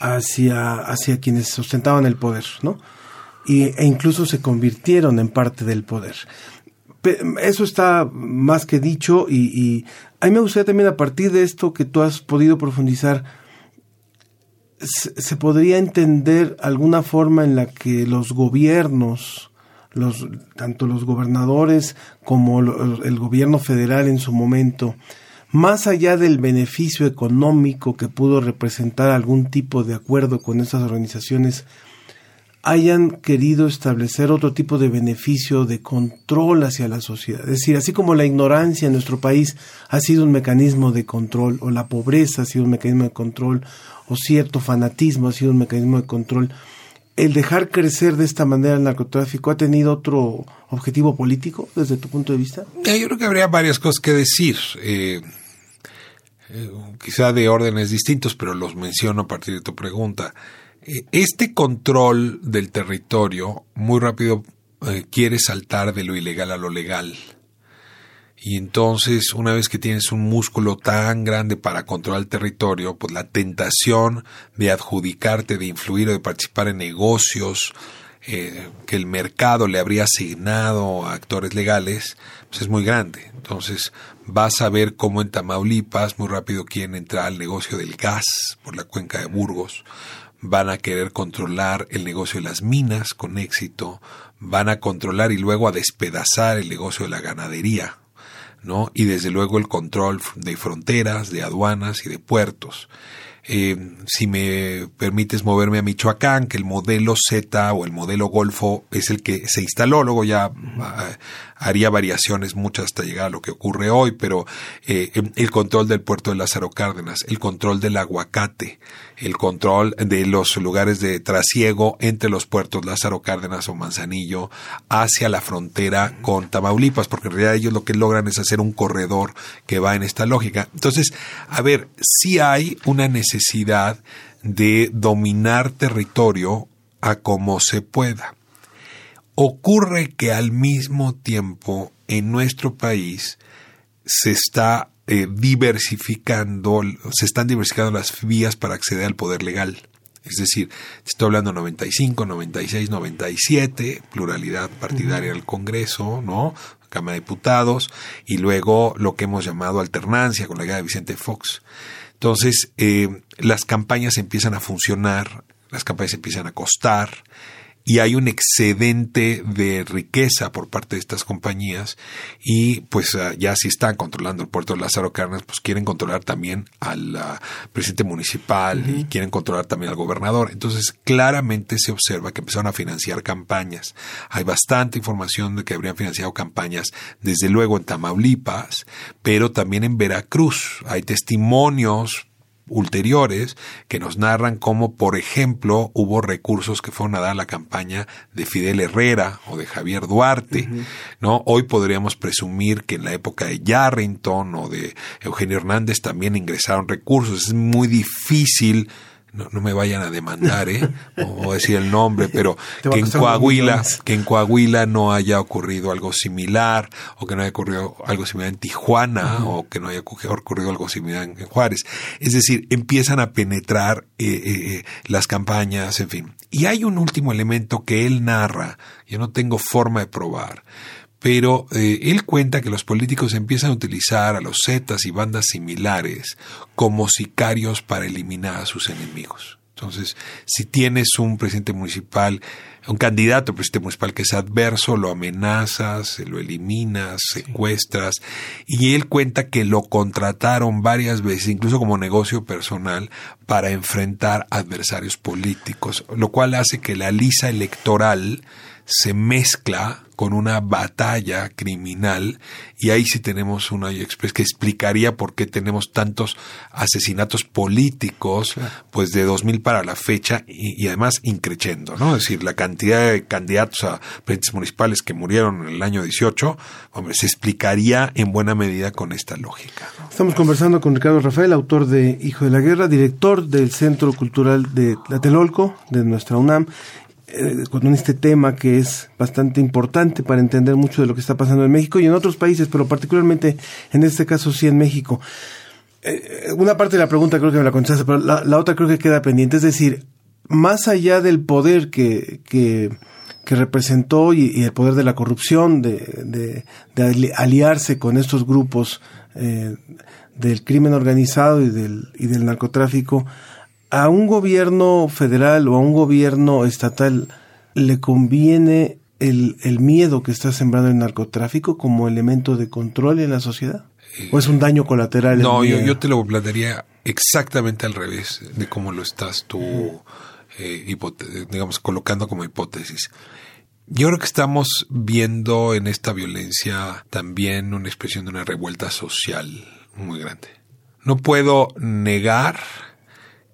hacia, hacia quienes sustentaban el poder, ¿no? Y, e incluso se convirtieron en parte del poder. Eso está más que dicho y, y a mí me gustaría también a partir de esto que tú has podido profundizar, se podría entender alguna forma en la que los gobiernos los, tanto los gobernadores como el gobierno federal en su momento, más allá del beneficio económico que pudo representar algún tipo de acuerdo con esas organizaciones, hayan querido establecer otro tipo de beneficio de control hacia la sociedad. Es decir, así como la ignorancia en nuestro país ha sido un mecanismo de control, o la pobreza ha sido un mecanismo de control, o cierto fanatismo ha sido un mecanismo de control, el dejar crecer de esta manera el narcotráfico ha tenido otro objetivo político desde tu punto de vista? Eh, yo creo que habría varias cosas que decir. Eh, eh, quizá de órdenes distintos, pero los menciono a partir de tu pregunta. este control del territorio muy rápido quiere saltar de lo ilegal a lo legal. Y entonces, una vez que tienes un músculo tan grande para controlar el territorio, pues la tentación de adjudicarte, de influir o de participar en negocios eh, que el mercado le habría asignado a actores legales, pues es muy grande. Entonces, vas a ver cómo en Tamaulipas muy rápido quieren entrar al negocio del gas por la cuenca de Burgos, van a querer controlar el negocio de las minas con éxito, van a controlar y luego a despedazar el negocio de la ganadería ¿no? Y desde luego el control de fronteras, de aduanas y de puertos. Eh, si me permites moverme a Michoacán, que el modelo Z o el modelo Golfo es el que se instaló, luego ya ah, haría variaciones muchas hasta llegar a lo que ocurre hoy, pero eh, el control del puerto de Lázaro Cárdenas, el control del aguacate, el control de los lugares de trasiego entre los puertos Lázaro Cárdenas o Manzanillo hacia la frontera con Tamaulipas, porque en realidad ellos lo que logran es hacer un corredor que va en esta lógica. Entonces, a ver, si hay una necesidad de dominar territorio a como se pueda. Ocurre que al mismo tiempo en nuestro país se está eh, diversificando, se están diversificando las vías para acceder al poder legal. Es decir, estoy hablando 95, 96, 97, pluralidad partidaria del Congreso, ¿no? Cámara de Diputados, y luego lo que hemos llamado alternancia con la idea de Vicente Fox. Entonces, eh, las campañas empiezan a funcionar, las campañas empiezan a costar, y hay un excedente de riqueza por parte de estas compañías y pues ah, ya si están controlando el puerto de Lázaro Cárdenas, pues quieren controlar también al ah, presidente municipal y quieren controlar también al gobernador. Entonces claramente se observa que empezaron a financiar campañas. Hay bastante información de que habrían financiado campañas desde luego en Tamaulipas, pero también en Veracruz. Hay testimonios ulteriores que nos narran cómo, por ejemplo, hubo recursos que fueron a dar la campaña de Fidel Herrera o de Javier Duarte, ¿no? Hoy podríamos presumir que en la época de Yarrington o de Eugenio Hernández también ingresaron recursos. Es muy difícil no, no, me vayan a demandar, ¿eh? O, decir el nombre, pero que en Coahuila, que en Coahuila no haya ocurrido algo similar, o que no haya ocurrido algo similar en Tijuana, o que no haya ocurrido algo similar en Juárez. Es decir, empiezan a penetrar eh, eh, eh, las campañas, en fin. Y hay un último elemento que él narra, yo no tengo forma de probar, pero eh, él cuenta que los políticos empiezan a utilizar a los Zetas y bandas similares como sicarios para eliminar a sus enemigos. Entonces, si tienes un presidente municipal, un candidato a presidente municipal que es adverso, lo amenazas, lo eliminas, secuestras, y él cuenta que lo contrataron varias veces, incluso como negocio personal, para enfrentar adversarios políticos, lo cual hace que la lisa electoral se mezcla con una batalla criminal y ahí sí tenemos una express que explicaría por qué tenemos tantos asesinatos políticos pues de 2000 para la fecha y, además increciendo, ¿no? Es decir, la cantidad de candidatos a presidentes municipales que murieron en el año 18, hombre, se explicaría en buena medida con esta lógica. Estamos conversando con Ricardo Rafael, autor de Hijo de la Guerra, director del Centro Cultural de Tlatelolco, de nuestra UNAM, eh, con este tema que es bastante importante para entender mucho de lo que está pasando en México y en otros países, pero particularmente en este caso sí en México. Eh, una parte de la pregunta creo que me la contestaste, pero la, otra creo que queda pendiente. Es decir, más allá del poder que, que, representó y, el poder de la corrupción, de, de, aliarse con estos grupos eh, del crimen organizado y del, y del narcotráfico, a un gobierno federal o a un gobierno estatal le conviene el, el, miedo que está sembrando el narcotráfico como elemento de control en la sociedad? ¿O es un daño colateral? No, yo, yo, te lo plantearía exactamente al revés de cómo lo estás tú eh, digamos, colocando como hipótesis. Yo creo que estamos viendo en esta violencia también una expresión de una revuelta social muy grande. No puedo negar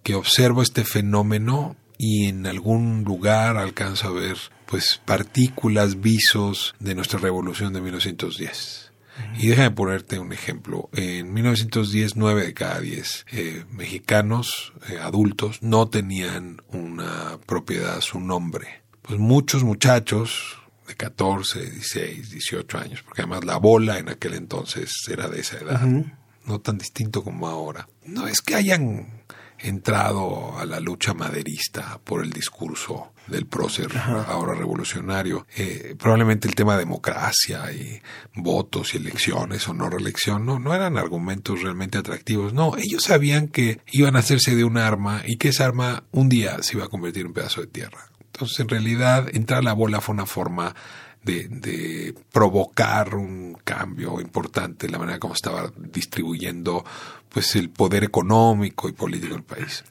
que observo este fenómeno y en algún lugar alcanzo a ver pues partículas, visos de nuestra revolución de 1910. Y déjame ponerte un ejemplo. En 1910, 9 de cada 10 eh, mexicanos eh, adultos no tenían una propiedad su nombre. Pues muchos muchachos de 14, 16, 18 años, porque además la bola en aquel entonces era de esa edad, no tan distinto como ahora. No es que hayan entrado a la lucha maderista por el discurso del prócer ahora revolucionario. Eh, probablemente el tema de democracia y votos y elecciones o no reelección no, no eran argumentos realmente atractivos. No, ellos sabían que iban a hacerse de un arma y que esa arma un día se iba a convertir en un pedazo de tierra. Entonces, en realidad, entrar a la bola fue una forma de, de provocar un cambio importante en la manera como estaba distribuyendo pues el poder económico y político del país.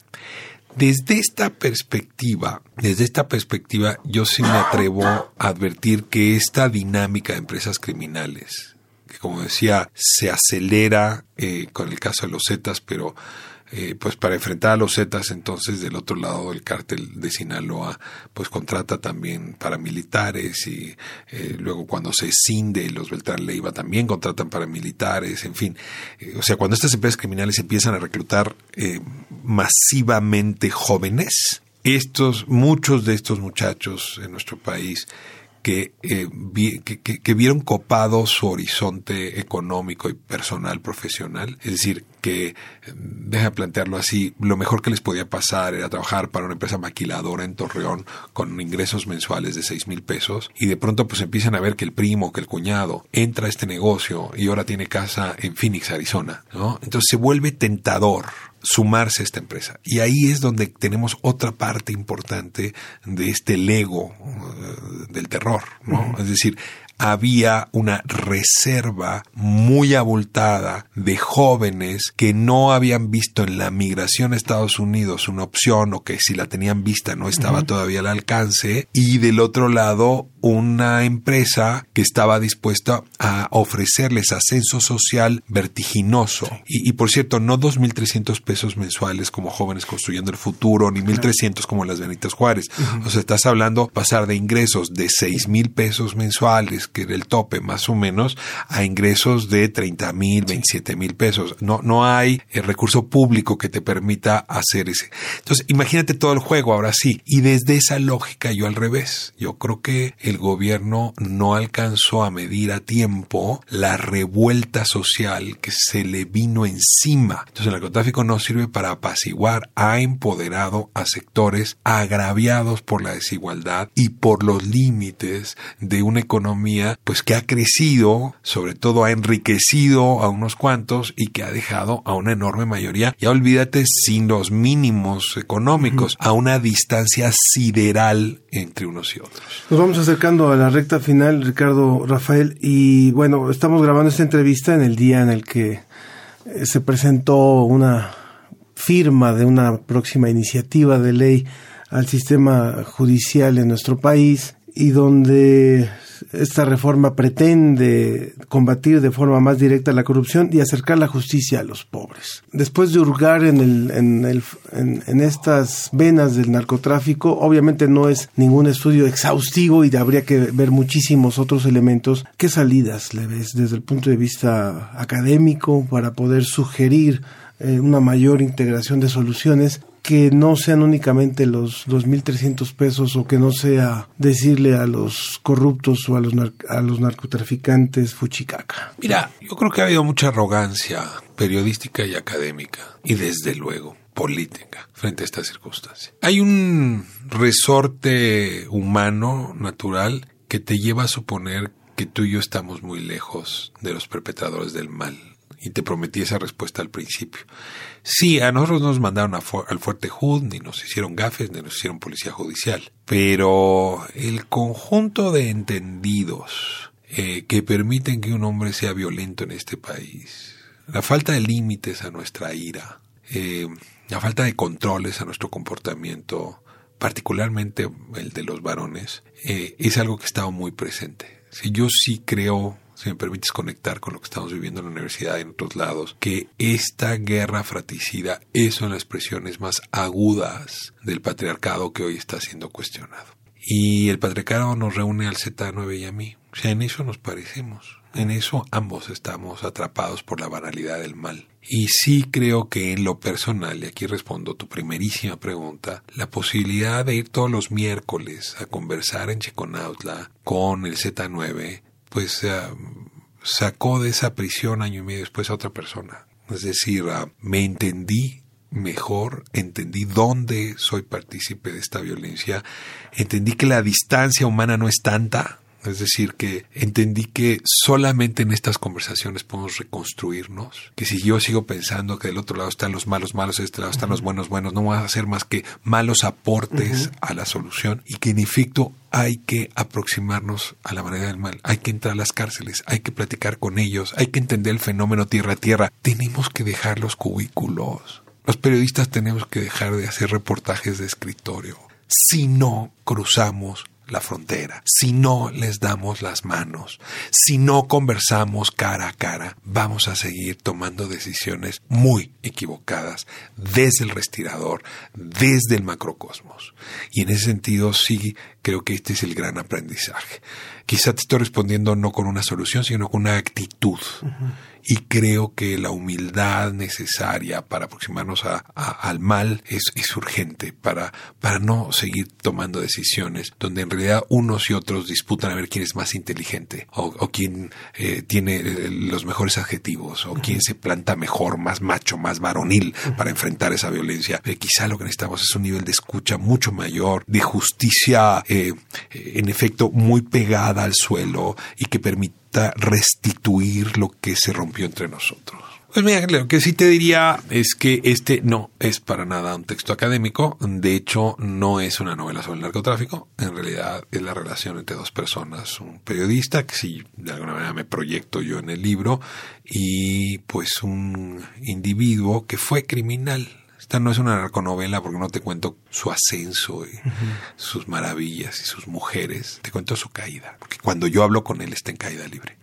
Desde esta perspectiva, desde esta perspectiva, yo sí me atrevo a advertir que esta dinámica de empresas criminales, que como decía, se acelera eh, con el caso de los Zetas, pero eh, pues para enfrentar a los Zetas, entonces del otro lado del cártel de Sinaloa, pues contrata también paramilitares y eh, luego cuando se cinde los Beltrán Leiva también contratan paramilitares, en fin. Eh, o sea, cuando estas empresas criminales empiezan a reclutar eh, masivamente jóvenes, estos, muchos de estos muchachos en nuestro país que, eh, que, que- vieron copado su horizonte económico y personal profesional. Es decir, que, eh, deja plantearlo así, lo mejor que les podía pasar era trabajar para una empresa maquiladora en Torreón con ingresos mensuales de seis mil pesos y de pronto pues empiezan a ver que el primo, que el cuñado entra a este negocio y ahora tiene casa en Phoenix, Arizona, ¿no? Entonces se vuelve tentador sumarse a esta empresa. Y ahí es donde tenemos otra parte importante de este lego eh, del terror, ¿no? Es decir, había una reserva muy abultada de jóvenes que no habían visto en la migración a Estados Unidos una opción o que si la tenían vista no estaba todavía al alcance. Y del otro lado una empresa que estaba dispuesta a ofrecerles ascenso social vertiginoso. Y, y, por cierto, no 2.300 pesos mensuales como jóvenes construyendo el futuro, ni 1.300 como las Benitas Juárez. O sea, estás hablando pasar de ingresos de 6.000 pesos mensuales, que era el tope más o menos, a ingresos de 30.000, 27.000 pesos. No, no hay eh, recurso público que te permita hacer ese. Entonces, imagínate todo el juego ahora sí. Y desde esa lógica, yo al revés. Yo creo que el gobierno no alcanzó a medir a tiempo la revuelta social que se le vino encima. Entonces el narcotráfico no sirve para apaciguar, ha empoderado a sectores agraviados por la desigualdad y por los límites de una economía pues que ha crecido, sobre todo ha enriquecido a unos cuantos y que ha dejado a una enorme mayoría, ya olvídate sin los mínimos económicos, a una distancia sideral entre unos y otros. Nos vamos acercando a la recta final, Ricardo Rafael, y bueno, estamos grabando esta entrevista en el día en el que eh, se presentó una firma de una próxima iniciativa de ley al sistema judicial en nuestro país y donde esta reforma pretende combatir de forma más directa la corrupción y acercar la justicia a los pobres. Después de hurgar en, el, en, el, en, en estas venas del narcotráfico, obviamente no es ningún estudio exhaustivo y habría que ver muchísimos otros elementos. ¿Qué salidas le ves desde el punto de vista académico para poder sugerir eh, una mayor integración de soluciones que no sean únicamente los 2.300 pesos o que no sea decirle a los corruptos o a los, a los narcotraficantes fuchicaca. Mira, yo creo que ha habido mucha arrogancia periodística y académica y desde luego política frente a esta circunstancia. Hay un resorte humano, natural, que te lleva a suponer que tú y yo estamos muy lejos de los perpetradores del mal. Y te prometí esa respuesta al principio. Sí, a nosotros nos mandaron a al Fuerte Hood, ni nos hicieron gafes, ni nos hicieron policía judicial. Pero el conjunto de entendidos eh, que permiten que un hombre sea violento en este país, la falta de límites a nuestra ira, eh, la falta de controles a nuestro comportamiento particularmente el de los varones, eh, es algo que ha estado muy presente. Si yo sí creo si me permites conectar con lo que estamos viviendo en la universidad y en otros lados, que esta guerra fratricida es una de las expresiones más agudas del patriarcado que hoy está siendo cuestionado. Y el patriarcado nos reúne al Z9 y a mí. O sea, en eso nos parecemos. En eso ambos estamos atrapados por la banalidad del mal. Y sí creo que en lo personal, y aquí respondo tu primerísima pregunta, la posibilidad de ir todos los miércoles a conversar en Chiconautla con el Z9 pues sacó de esa prisión año y medio después a otra persona. Es decir, me entendí mejor, entendí dónde soy partícipe de esta violencia, entendí que la distancia humana no es tanta, es decir, que entendí que solamente en estas conversaciones podemos reconstruirnos, que si yo sigo pensando que del otro lado están los malos malos, de este lado están los buenos buenos, no van a hacer más que malos aportes a la solución y que en efecto hay que aproximarnos a la manera del mal, hay que entrar a las cárceles, hay que platicar con ellos, hay que entender el fenómeno tierra a tierra, tenemos que dejar los cubículos. Los periodistas tenemos que dejar de hacer reportajes de escritorio. Si no cruzamos la frontera, si no les damos las manos, si no conversamos cara a cara, vamos a seguir tomando decisiones muy equivocadas desde el respirador, desde el macrocosmos. Y en ese sentido sí creo que este es el gran aprendizaje. Quizá te estoy respondiendo no con una solución, sino con una actitud y creo que la humildad necesaria para aproximarnos a, al mal es, es, urgente para, para no seguir tomando decisiones donde en realidad unos y otros disputan a ver quién es más inteligente o, o quién eh, tiene eh, los mejores adjetivos o quién se planta mejor, más macho, más varonil para enfrentar esa violencia. Eh, quizá lo que necesitamos es un nivel de escucha mucho mayor, de justicia en efecto muy pegada al suelo y que permite restituir lo que se rompió entre nosotros. Pues mira, lo que sí te diría es que este no es para nada un texto académico. De hecho, no es una novela sobre el narcotráfico. En realidad es la relación entre dos personas. Un periodista, que sí, de alguna manera me proyecto yo en el libro, y pues un individuo que fue criminal esta no es una narconovela porque no te cuento su ascenso y sus maravillas y sus mujeres. Te cuento su caída. Porque cuando yo hablo con él está en caída libre.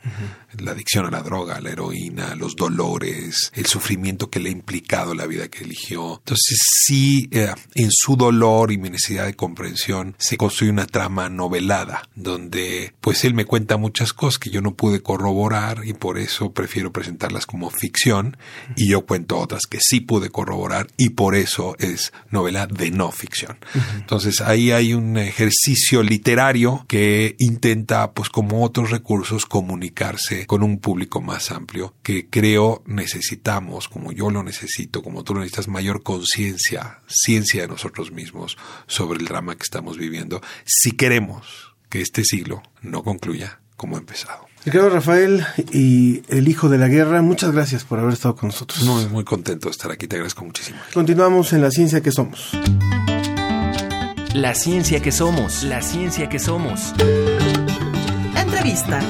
La adicción a la droga, a la heroína, los dolores, el sufrimiento que le ha implicado la vida que eligió. Entonces sí, eh, en su dolor y mi necesidad de comprensión se construye una trama novelada donde pues él me cuenta muchas cosas que yo no pude corroborar y por eso prefiero presentarlas como ficción y yo cuento otras que sí pude corroborar y por eso es novela de no ficción. Entonces ahí hay un ejercicio literario que intenta, pues como otros recursos, comunicarse con un público más amplio que creo necesitamos, como yo lo necesito, como tú lo necesitas, mayor conciencia, ciencia de nosotros mismos sobre el drama que estamos viviendo, si queremos que este siglo no concluya como ha empezado. Ricardo Rafael y el hijo de la guerra, muchas gracias por haber estado con nosotros. No, muy contento de estar aquí, te agradezco muchísimo. Continuamos en la ciencia que somos. La ciencia que somos, la ciencia que somos. Entrevista.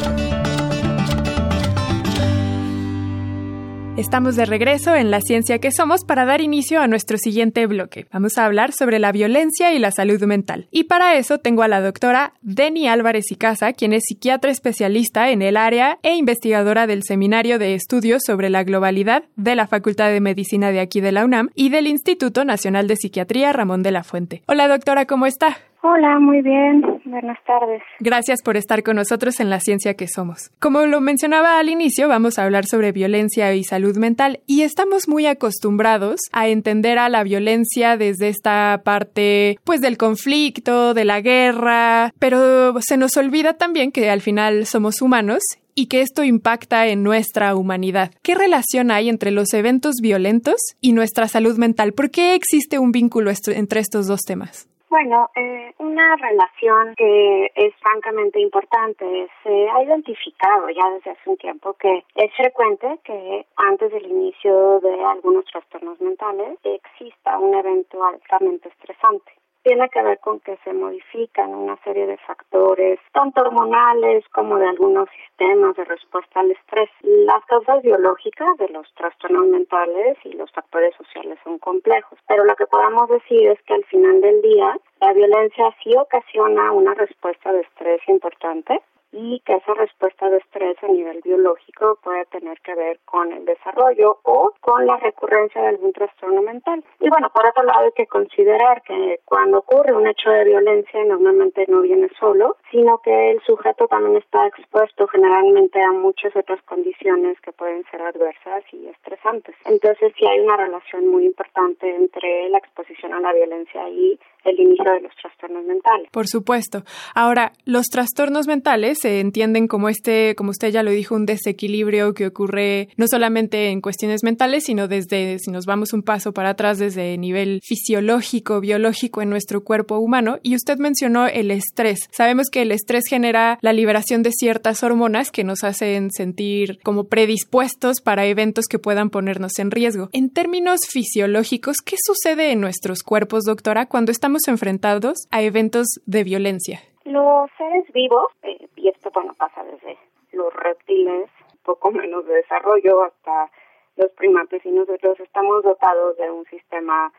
Estamos de regreso en La Ciencia que Somos para dar inicio a nuestro siguiente bloque. Vamos a hablar sobre la violencia y la salud mental. Y para eso tengo a la doctora Deni Álvarez y Casa, quien es psiquiatra especialista en el área e investigadora del Seminario de Estudios sobre la Globalidad de la Facultad de Medicina de aquí de la UNAM y del Instituto Nacional de Psiquiatría Ramón de la Fuente. Hola doctora, ¿cómo está? Hola, muy bien. Buenas tardes. Gracias por estar con nosotros en la ciencia que somos. Como lo mencionaba al inicio, vamos a hablar sobre violencia y salud mental y estamos muy acostumbrados a entender a la violencia desde esta parte pues del conflicto, de la guerra, pero se nos olvida también que al final somos humanos y que esto impacta en nuestra humanidad. ¿Qué relación hay entre los eventos violentos y nuestra salud mental? ¿Por qué existe un vínculo entre estos dos temas? Bueno, eh, una relación que es francamente importante. Se ha identificado ya desde hace un tiempo que es frecuente que antes del inicio de algunos trastornos mentales exista un evento altamente estresante. Tiene que ver con que se modifican una serie de factores, tanto hormonales como de algunos sistemas de respuesta al estrés. Las causas biológicas de los trastornos mentales y los factores sociales son complejos, pero lo que podemos decir es que al final del día la violencia sí ocasiona una respuesta de estrés importante y que esa respuesta de estrés a nivel biológico puede tener que ver con el desarrollo o con la recurrencia de algún trastorno mental. Y bueno, por otro lado hay que considerar que cuando ocurre un hecho de violencia normalmente no viene solo, sino que el sujeto también está expuesto generalmente a muchas otras condiciones que pueden ser adversas y estresantes. Entonces sí hay una relación muy importante entre la exposición a la violencia y el inicio de los trastornos mentales. Por supuesto. Ahora, los trastornos mentales se entienden como este, como usted ya lo dijo, un desequilibrio que ocurre no solamente en cuestiones mentales, sino desde, si nos vamos un paso para atrás, desde nivel fisiológico, biológico en nuestro cuerpo humano. Y usted mencionó el estrés. Sabemos que el estrés genera la liberación de ciertas hormonas que nos hacen sentir como predispuestos para eventos que puedan ponernos en riesgo. En términos fisiológicos, ¿qué sucede en nuestros cuerpos, doctora, cuando estamos enfrentados a eventos de violencia? Los seres vivos, eh, y esto bueno pasa desde los reptiles, poco menos de desarrollo, hasta los primates y nosotros estamos dotados de un sistema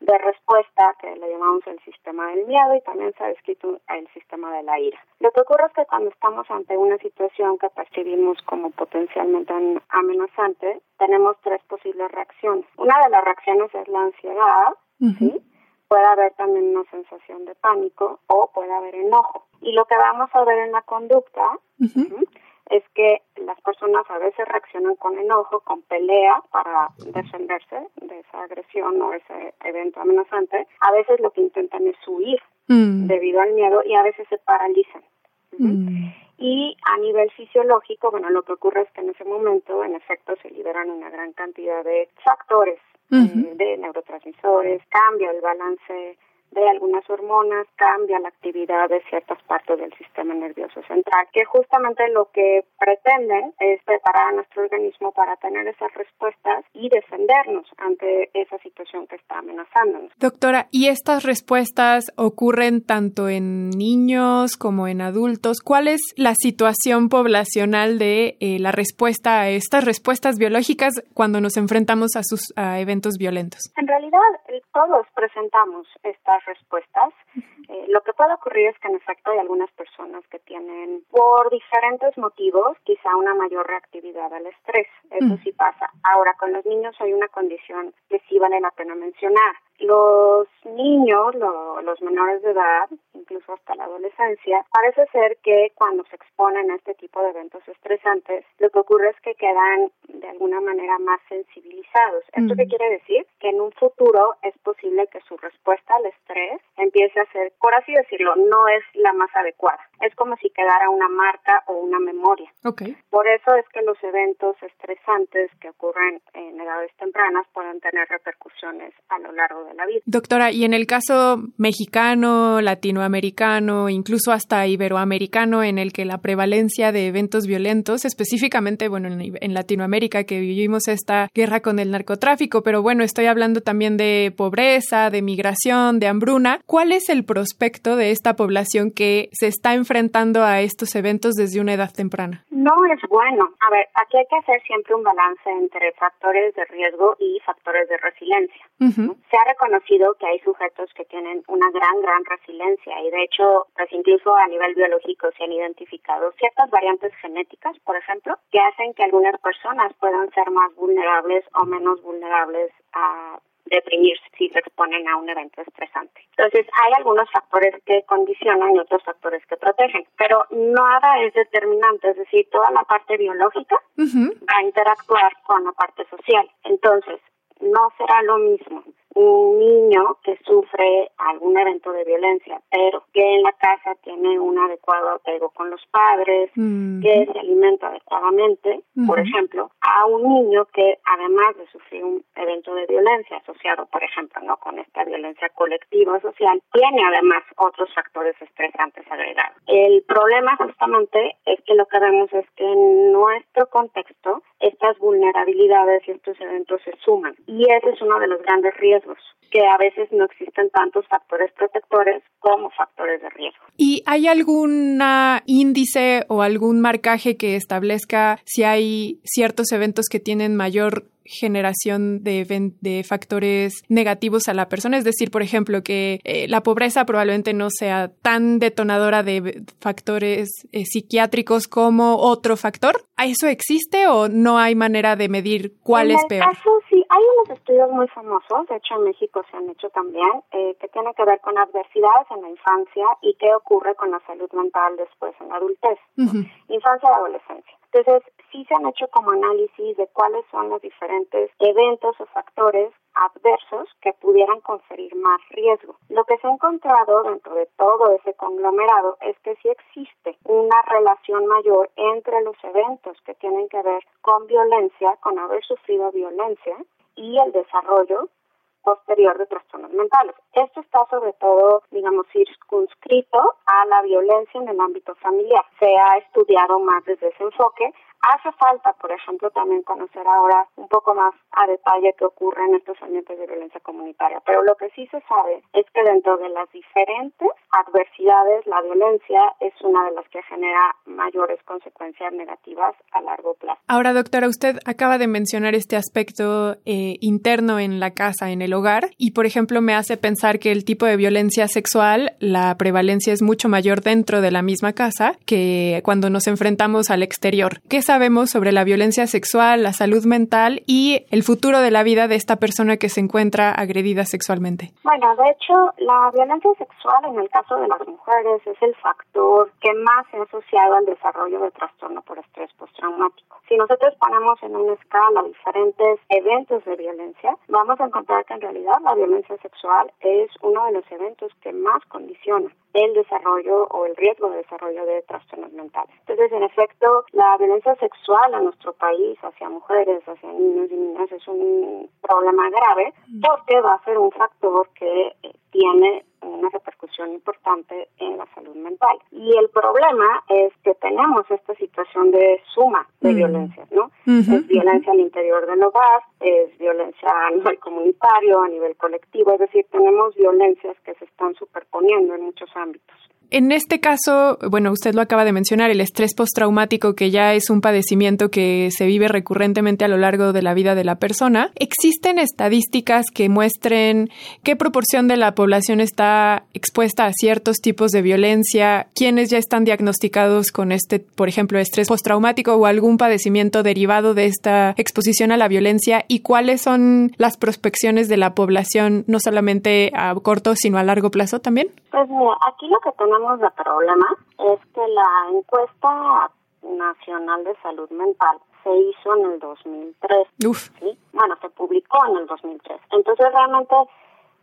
de respuesta que le llamamos el sistema del miedo y también se ha descrito el sistema de la ira. Lo que ocurre es que cuando estamos ante una situación que percibimos como potencialmente amenazante, tenemos tres posibles reacciones. Una de las reacciones es la ansiedad, ¿sí? Puede haber también una sensación de pánico o puede haber enojo. Y lo que vamos a ver en la conducta es que las personas a veces reaccionan con enojo, con pelea para defenderse de esa agresión o ese evento amenazante. A veces lo que intentan es huir Mm. debido al miedo y a veces se paralizan. Mm. Y a nivel fisiológico, bueno, lo que ocurre es que en ese momento, en efecto, se liberan una gran cantidad de factores, eh, de neurotransmisores, cambia el balance de algunas hormonas, cambia la actividad de ciertas partes del sistema nervioso central, que justamente lo que pretenden es preparar a nuestro organismo para tener esas respuestas y defendernos ante esa situación que está amenazándonos. Doctora, ¿y estas respuestas ocurren tanto en niños como en adultos? ¿Cuál es la situación poblacional de eh, la respuesta a estas respuestas biológicas cuando nos enfrentamos a sus a eventos violentos? En realidad, eh, todos presentamos estas respuestas. Eh, lo que puede ocurrir es que en efecto hay algunas personas que tienen, por diferentes motivos, quizá una mayor reactividad al estrés. Eso sí pasa. Ahora, con los niños hay una condición que sí vale la pena mencionar. Los niños, lo- los menores de edad, incluso hasta la adolescencia, parece ser que cuando se exponen a este tipo de eventos estresantes, lo que ocurre es que quedan de alguna manera más sensibilizados. ¿Esto qué quiere decir? Que en un futuro es posible que su respuesta al estrés empiece a ser, por así decirlo, no es la más adecuada. Es como si quedara una marca o una memoria. Ok. Por eso es que los eventos estresantes que ocurren en edades tempranas pueden tener repercusiones a lo largo de la vida. Doctora, y en el caso mexicano, latinoamericano, incluso hasta iberoamericano, en el que la prevalencia de eventos violentos, específicamente, bueno, en, en Latinoamérica que vivimos esta guerra con el narcotráfico, pero bueno, estoy hablando también de pobreza, de migración, de hambruna. ¿Cuál es el prospecto de esta población que se está enfrentando a estos eventos desde una edad temprana? No es bueno. A ver, aquí hay que hacer siempre un balance entre factores de riesgo y factores de resiliencia. Se ha reconocido que hay sujetos que tienen una gran, gran resiliencia y de hecho, pues incluso a nivel biológico se han identificado ciertas variantes genéticas, por ejemplo, que hacen que algunas personas puedan ser más vulnerables o menos vulnerables a deprimirse si se exponen a un evento estresante. Entonces, hay algunos factores que condicionan y otros factores que protegen, pero nada es determinante, es decir, toda la parte biológica va a interactuar con la parte social. Entonces, no será lo mismo un niño que sufre algún evento de violencia, pero que en la casa tiene un adecuado apego con los padres, que se alimenta adecuadamente, por ejemplo, a un niño que además de sufrir un evento de violencia asociado, por ejemplo, no con esta violencia colectiva o social, tiene además otros factores estresantes agregados. El problema justamente es que lo que vemos es que en nuestro contexto estas vulnerabilidades y estos eventos se suman y ese es uno de los grandes riesgos. que a veces no existen tantos factores protectores como factores de riesgo. ¿Y hay algún índice o algún marcaje que establezca si hay ciertos eventos que tienen mayor generación de, de, factores negativos a la persona. Es decir, por ejemplo, que eh, la pobreza probablemente no sea tan detonadora de factores eh, psiquiátricos como otro factor. ¿Eso existe o no hay manera de medir cuál es peor? Caso, sí, hay unos estudios muy famosos, de hecho en México se han hecho también, eh, que tienen que ver con adversidades en la infancia y qué ocurre con la salud mental después en la adultez, infancia y adolescencia. Entonces, sí se han hecho como análisis de cuáles son los diferentes eventos o factores adversos que pudieran conferir más riesgo. Lo que se ha encontrado dentro de todo ese conglomerado es que sí existe una relación mayor entre los eventos que tienen que ver con violencia, con haber sufrido violencia y el desarrollo posterior de trastornos mentales. Esto está sobre todo, digamos, circunscrito a la violencia en el ámbito familiar. Se ha estudiado más desde ese enfoque, Hace falta, por ejemplo, también conocer ahora un poco más a detalle qué ocurre en estos ambientes de violencia comunitaria. Pero lo que sí se sabe es que dentro de las diferentes adversidades, la violencia es una de las que genera mayores consecuencias negativas a largo plazo. Ahora, doctora, usted acaba de mencionar este aspecto eh, interno en la casa, en el hogar, y por ejemplo me hace pensar que el tipo de violencia sexual, la prevalencia es mucho mayor dentro de la misma casa que cuando nos enfrentamos al exterior. ¿Qué sabemos sobre la violencia sexual, la salud mental y el futuro de la vida de esta persona que se encuentra agredida sexualmente? Bueno, de hecho, la violencia sexual en el caso de las mujeres es el factor que más se ha asociado al desarrollo de trastorno por estrés postraumático. Si nosotros ponemos en una escala diferentes eventos de violencia, vamos a encontrar que en realidad la violencia sexual es uno de los eventos que más condiciona el desarrollo o el riesgo de desarrollo de trastornos mentales. Entonces, en efecto, la violencia sexual en nuestro país hacia mujeres, hacia niños y niñas es un problema grave porque va a ser un factor que eh, tiene una repercusión importante en la salud mental. Y el problema es que tenemos esta situación de suma de violencias, ¿no? Es violencia al interior del hogar, es violencia a nivel comunitario, a nivel colectivo, es decir, tenemos violencias que se están superponiendo en muchos ámbitos. En este caso, bueno, usted lo acaba de mencionar, el estrés postraumático, que ya es un padecimiento que se vive recurrentemente a lo largo de la vida de la persona. ¿Existen estadísticas que muestren qué proporción de la población está expuesta a ciertos tipos de violencia? ¿Quiénes ya están diagnosticados con este, por ejemplo, estrés postraumático o algún padecimiento derivado de esta exposición a la violencia? ¿Y cuáles son las prospecciones de la población, no solamente a corto, sino a largo plazo también? Pues mira, aquí lo que tenemos de problema es que la encuesta nacional de salud mental se hizo en el 2003. ¿sí? Bueno, se publicó en el 2003. Entonces realmente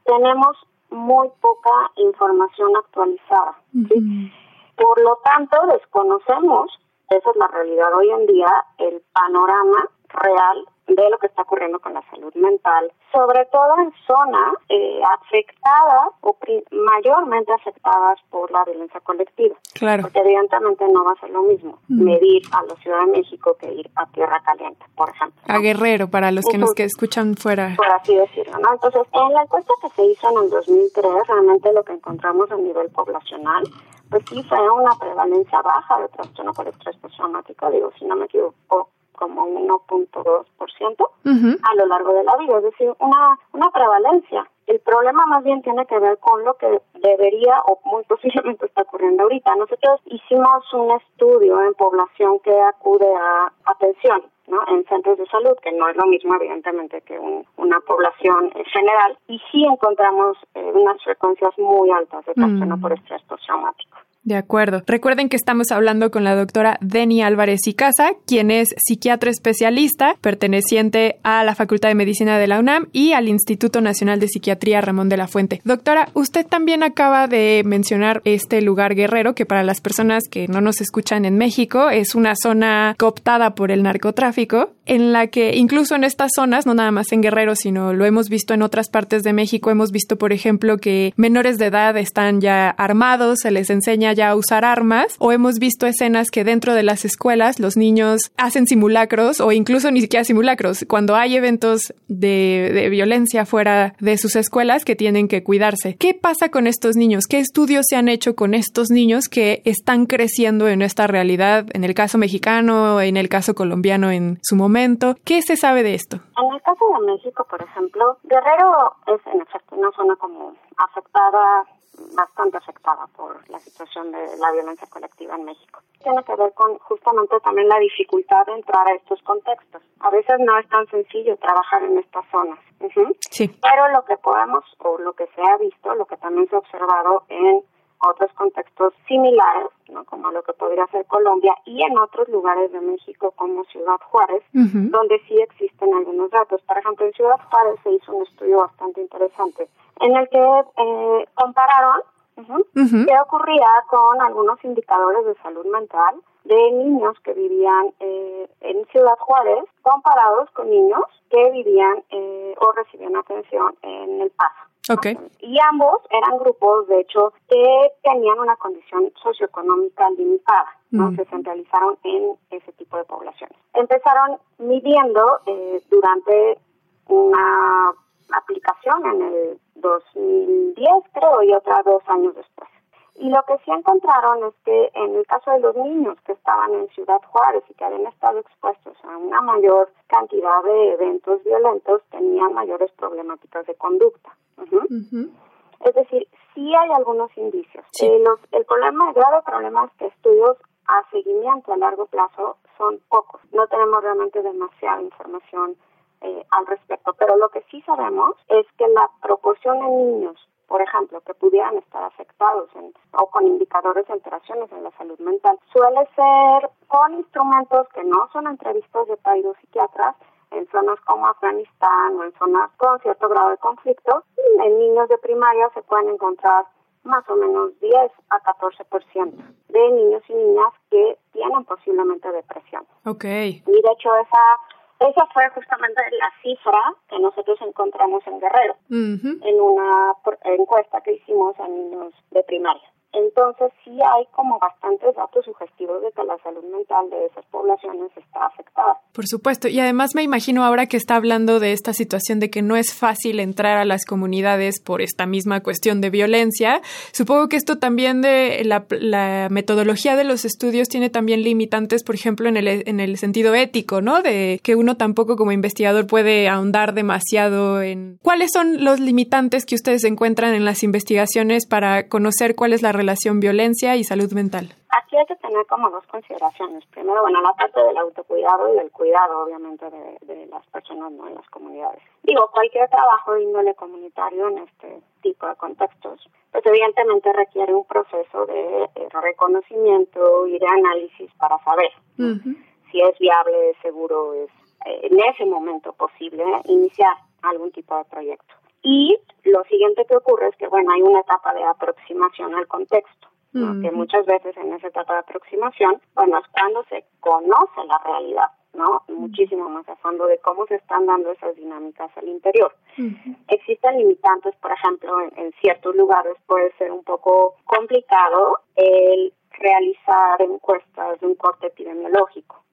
tenemos muy poca información actualizada. ¿sí? Por lo tanto, desconocemos, esa es la realidad hoy en día, el panorama real de lo que está ocurriendo con la salud mental, sobre todo en zonas eh, afectadas o mayormente afectadas por la violencia colectiva. Claro. Porque evidentemente no va a ser lo mismo mm. medir a la Ciudad de México que ir a Tierra Caliente, por ejemplo. A Guerrero, para los que nos que escuchan fuera. Por así decirlo, ¿no? Entonces, en la encuesta que se hizo en el 2003, realmente lo que encontramos a nivel poblacional pues sí fue una prevalencia baja de trastorno por estrés postraumático, digo, si no me equivoco, como 1.2% a lo largo de la vida, es decir, una, una prevalencia. El problema más bien tiene que ver con lo que debería o muy posiblemente está ocurriendo ahorita. Nosotros hicimos un estudio en población que acude a atención ¿no? en centros de salud, que no es lo mismo evidentemente que una población en general, y sí encontramos eh, unas frecuencias muy altas de trastorno mm. por estrés postraumático. De acuerdo. Recuerden que estamos hablando con la doctora Deni Álvarez y Casa, quien es psiquiatra especialista perteneciente a la Facultad de Medicina de la UNAM y al Instituto Nacional de Psiquiatría Ramón de la Fuente. Doctora, usted también acaba de mencionar este lugar guerrero que para las personas que no nos escuchan en México es una zona cooptada por el narcotráfico en la que incluso en estas zonas, no nada más en Guerrero, sino lo hemos visto en otras partes de México, hemos visto, por ejemplo, que menores de edad están ya armados, se les enseña ya a usar armas, o hemos visto escenas que dentro de las escuelas los niños hacen simulacros o incluso ni siquiera simulacros, cuando hay eventos de, de violencia fuera de sus escuelas que tienen que cuidarse. ¿Qué pasa con estos niños? ¿Qué estudios se han hecho con estos niños que están creciendo en esta realidad, en el caso mexicano, en el caso colombiano en su momento? ¿Qué se sabe de esto? En el caso de México, por ejemplo, Guerrero es en efecto una zona como afectada bastante afectada por la situación de la violencia colectiva en México. Tiene que ver con justamente también la dificultad de entrar a estos contextos. A veces no es tan sencillo trabajar en estas zonas. Sí. Pero lo que podemos, o lo que se ha visto, lo que también se ha observado en otros contextos similares, ¿no? como lo que podría ser Colombia y en otros lugares de México como Ciudad Juárez, donde sí existen algunos datos. Por ejemplo, en Ciudad Juárez se hizo un estudio bastante interesante en el que eh, compararon qué ocurría con algunos indicadores de salud mental de niños que vivían eh, en Ciudad Juárez comparados con niños que vivían eh, o recibían atención en El Paso. Okay. Y ambos eran grupos, de hecho, que tenían una condición socioeconómica limitada, ¿no? Mm. Se centralizaron en ese tipo de poblaciones. Empezaron midiendo eh, durante una aplicación en el 2010, creo, y otra dos años después. Y lo que sí encontraron es que en el caso de los niños que estaban en Ciudad Juárez y que habían estado expuestos a una mayor cantidad de eventos violentos, tenían mayores problemáticas de conducta. Ujú. Es decir, sí hay algunos indicios. Eh, los- el problema, el grave problema es que estudios a seguimiento a largo plazo son pocos. No tenemos realmente demasiada información eh, al respecto. Pero lo que sí sabemos es que la proporción de niños, por ejemplo, que pudieran estar afectados en- o con indicadores de alteraciones en la salud mental, suele ser con instrumentos que no son entrevistas de psiquiatras en zonas como Afganistán o en zonas con cierto grado de conflicto. En niños de primaria se pueden encontrar más o menos 10 a 14% de niños y niñas que tienen posiblemente depresión. Ok. Y de hecho esa esa fue justamente la cifra que nosotros encontramos en Guerrero en una encuesta que hicimos a niños de primaria. Entonces sí hay como bastantes datos sugestivos de que la salud mental de esas poblaciones está afectada. Por supuesto, y además me imagino ahora que está hablando de esta situación de que no es fácil entrar a las comunidades por esta misma cuestión de violencia, supongo que esto también de la, metodología de los estudios tiene también limitantes, por ejemplo, en el, en el sentido ético, ¿no? De que uno tampoco como investigador puede ahondar demasiado en... ¿Cuáles son los limitantes que ustedes encuentran en las investigaciones para conocer cuál es la relación violencia y salud mental? Aquí hay que tener como dos consideraciones. Primero, bueno, la parte del autocuidado y del cuidado, obviamente, de, de las personas, ¿no? En las comunidades. Digo, cualquier trabajo de índole comunitario en este tipo de contextos, pues evidentemente requiere un proceso de eh, reconocimiento y de análisis para saber si es viable, seguro, es eh, en ese momento posible iniciar algún tipo de proyecto. Y lo siguiente que ocurre es que, bueno, hay una etapa de aproximación al contexto, ¿no? que muchas veces en esa etapa de aproximación, bueno, es cuando se conoce la realidad, ¿no? Muchísimo más a fondo de cómo se están dando esas dinámicas al interior. Existen limitantes, por ejemplo, en, en ciertos lugares puede ser un poco complicado el realizar encuestas de un corte epidemiológico.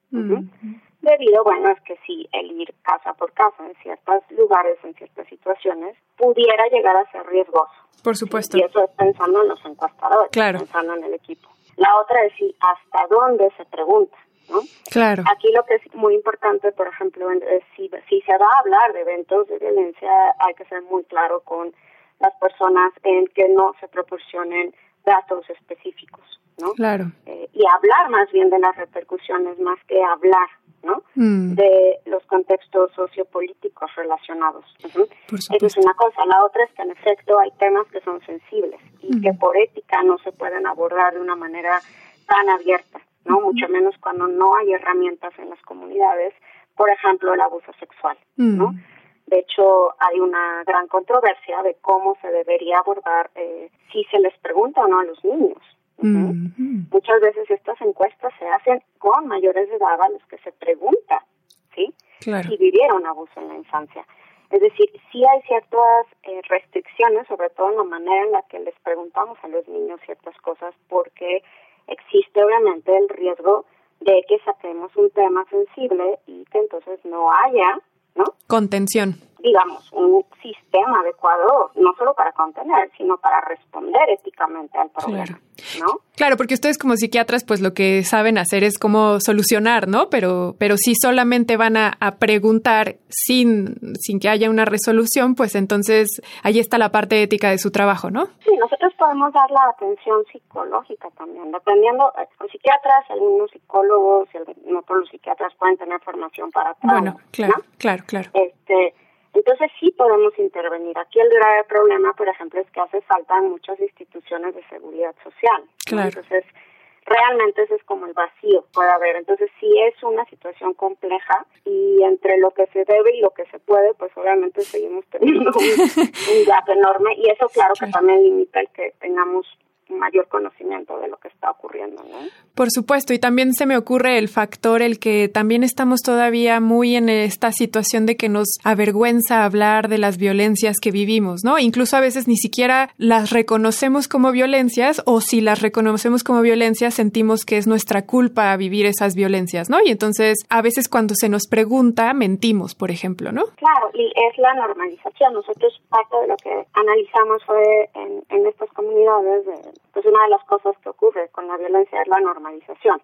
Debido, bueno, es que sí, el ir casa por casa en ciertos lugares, en ciertas situaciones, pudiera llegar a ser riesgoso. Por supuesto. Y eso es pensando en los encuestadores, Claro. pensando en el equipo. La otra es si hasta dónde se pregunta, ¿no? Claro. Aquí lo que es muy importante, por ejemplo, es si, si se va a hablar de eventos de violencia, hay que ser muy claro con las personas en que no se proporcionen datos específicos, ¿no? Claro. Eh, y hablar más bien de las repercusiones más que hablar, ¿no? Mm. De los contextos sociopolíticos relacionados. Esa es una cosa. La otra es que en efecto hay temas que son sensibles y que por ética no se pueden abordar de una manera tan abierta, ¿no? Mucho menos cuando no hay herramientas en las comunidades, por ejemplo, el abuso sexual, ¿no? De hecho, hay una gran controversia de cómo se debería abordar eh, si se les pregunta o no a los niños. Muchas veces estas encuestas se hacen con mayores de edad a los que se pregunta, ¿sí? Y vivieron abuso en la infancia. Es decir, sí hay ciertas eh, restricciones, sobre todo en la manera en la que les preguntamos a los niños ciertas cosas, porque existe obviamente el riesgo de que saquemos un tema sensible y que entonces no haya, ¿no? Contención. Digamos, un sistema adecuado, no solo para contener, sino para responder éticamente al problema, ¿no? Claro, porque ustedes como psiquiatras, pues lo que saben hacer es cómo solucionar, ¿no? Pero, pero si solamente van a, a preguntar sin, sin que haya una resolución, pues entonces ahí está la parte ética de su trabajo, ¿no? Sí, nosotros podemos dar la atención psicológica también, dependiendo, eh, los psiquiatras, algunos psicólogos, no todos los psiquiatras pueden tener formación para trauma, Bueno, claro, ¿no? claro, claro. Este, entonces sí podemos intervenir. Aquí el grave problema, por ejemplo, es que hace falta en muchas instituciones de seguridad social. Claro. Entonces, realmente ese es como el vacío puede haber. Entonces sí es una situación compleja y entre lo que se debe y lo que se puede, pues obviamente seguimos teniendo un, un gap enorme y eso claro que también limita el que tengamos mayor conocimiento de lo que está ocurriendo, ¿no? Por supuesto, y también se me ocurre el factor el que también estamos todavía muy en esta situación de que nos avergüenza hablar de las violencias que vivimos, ¿no? Incluso a veces ni siquiera las reconocemos como violencias o si las reconocemos como violencias sentimos que es nuestra culpa vivir esas violencias, ¿no? Y entonces a veces cuando se nos pregunta mentimos, por ejemplo, ¿no? Claro, y es la normalización. Nosotros parte de lo que analizamos fue en, en estas comunidades, de- pues una de las cosas que ocurre con la violencia es la normalización.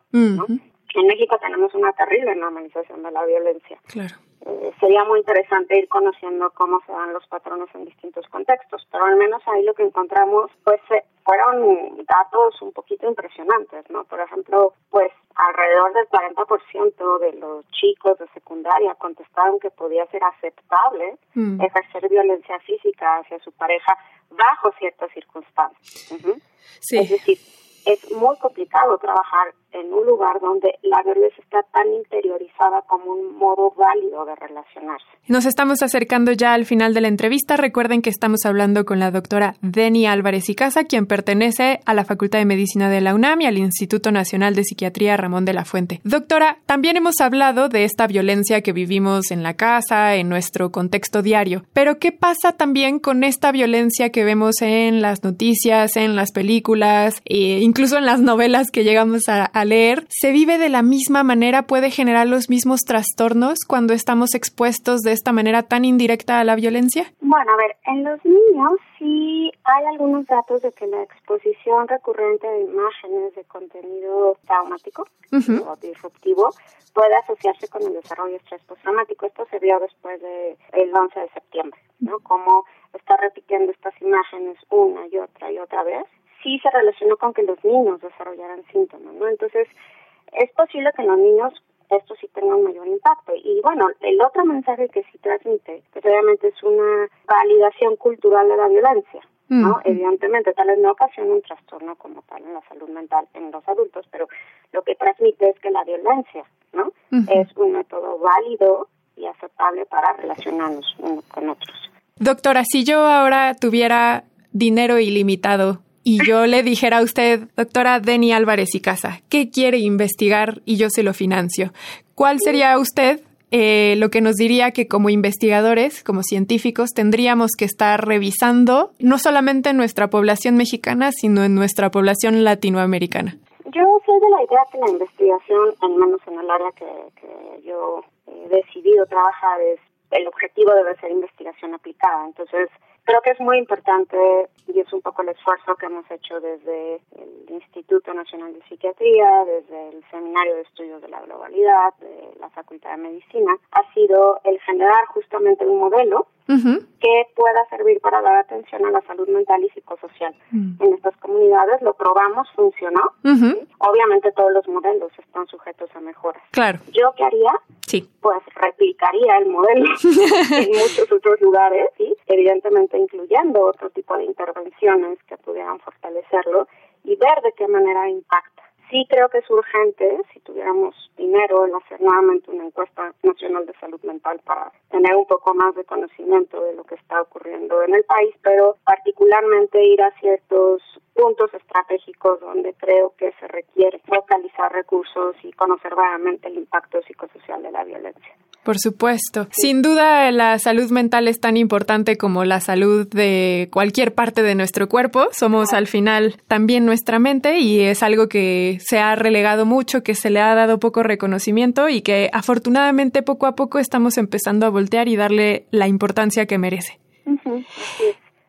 En México tenemos una terrible normalización de la violencia. Claro. Eh, sería muy interesante ir conociendo cómo se dan los patrones en distintos contextos, pero al menos ahí lo que encontramos pues eh, fueron datos un poquito impresionantes, ¿no? Por ejemplo, pues alrededor del 40% de los chicos de secundaria contestaron que podía ser aceptable Mm. ejercer violencia física hacia su pareja bajo ciertas circunstancias. Sí. Es decir, es muy complicado trabajar en un lugar donde la violencia está tan interiorizada como un modo válido de relacionarse. Nos estamos acercando ya al final de la entrevista. Recuerden que estamos hablando con la doctora Deni Álvarez y Casa, quien pertenece a la Facultad de Medicina de la UNAM y al Instituto Nacional de Psiquiatría Ramón de la Fuente. Doctora, también hemos hablado de esta violencia que vivimos en la casa, en nuestro contexto diario. Pero ¿qué pasa también con esta violencia que vemos en las noticias, en las películas, e incluso en las novelas que llegamos a, a leer? ¿Se vive de la misma manera? ¿Puede generar los mismos trastornos cuando estamos expuestos de esta manera tan indirecta a la violencia? Bueno, a ver, en los niños sí hay algunos datos de que la exposición recurrente de imágenes de contenido traumático o disruptivo puede asociarse con el desarrollo de estrés postraumático. Esto se vio después del el 11 de septiembre, ¿no? Como está repitiendo estas imágenes una y otra y otra vez, sí se relacionó con que los niños desarrollaran síntomas, ¿no? Entonces, es posible que en los niños esto sí tenga un mayor impacto. Y bueno, el otro mensaje que sí transmite, que obviamente es una validación cultural de la violencia, ¿no? Mm. Evidentemente, tal vez no ocasiona un trastorno como tal en la salud mental en los adultos, pero lo que transmite es que la violencia, ¿no? Es un método válido y aceptable para relacionarnos unos con otros. Doctora, si yo ahora tuviera dinero ilimitado y yo le dijera a usted, doctora Deni Álvarez y Casa, ¿qué quiere investigar y yo se lo financio? ¿Cuál sería usted eh, lo que nos diría que como investigadores, como científicos, tendríamos que estar revisando no solamente en nuestra población mexicana, sino en nuestra población latinoamericana? Yo soy de la idea que la investigación, al menos en el área que, que yo he decidido trabajar, es el objetivo debe ser investigación aplicada. Entonces, creo que es muy importante y es un poco el esfuerzo que hemos hecho desde el Instituto Nacional de Psiquiatría, desde el Seminario de Estudios de la Globalidad, de la Facultad de Medicina, ha sido el generar justamente un modelo que pueda servir para dar atención a la salud mental y psicosocial en estas comunidades. Lo probamos, funcionó. Obviamente todos los modelos están sujetos a mejoras. Claro. ¿Yo qué haría? Sí. Pues replicaría el modelo en muchos otros lugares, ¿sí? evidentemente incluyendo otro tipo de intervenciones que pudieran fortalecerlo y ver de qué manera impacta. Sí creo que es urgente, si tuviéramos dinero, en hacer nuevamente una encuesta nacional de salud mental para tener un poco más de conocimiento de lo que está ocurriendo en el país, pero particularmente ir a ciertos puntos estratégicos donde creo que se requiere focalizar recursos y conocer vagamente el impacto psicosocial de la violencia. Por supuesto. Sin duda, la salud mental es tan importante como la salud de cualquier parte de nuestro cuerpo. Somos al final también nuestra mente y es algo que se ha relegado mucho, que se le ha dado poco reconocimiento y que afortunadamente poco a poco estamos empezando a voltear y darle la importancia que merece.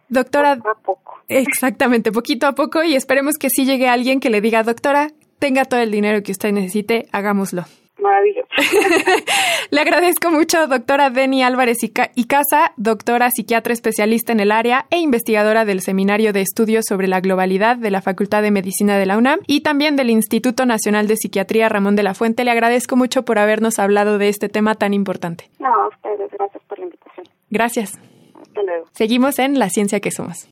Doctora, poco a poco. exactamente, poquito a poco y esperemos que sí llegue alguien que le diga, doctora, tenga todo el dinero que usted necesite, hagámoslo. Maravilloso. Le agradezco mucho, doctora Deni Álvarez y Casa, doctora psiquiatra especialista en el área e investigadora del Seminario de Estudios sobre la Globalidad de la Facultad de Medicina de la UNAM y también del Instituto Nacional de Psiquiatría Ramón de la Fuente. Le agradezco mucho por habernos hablado de este tema tan importante. No, a ustedes, gracias por la invitación. Gracias. Seguimos en La Ciencia que Somos.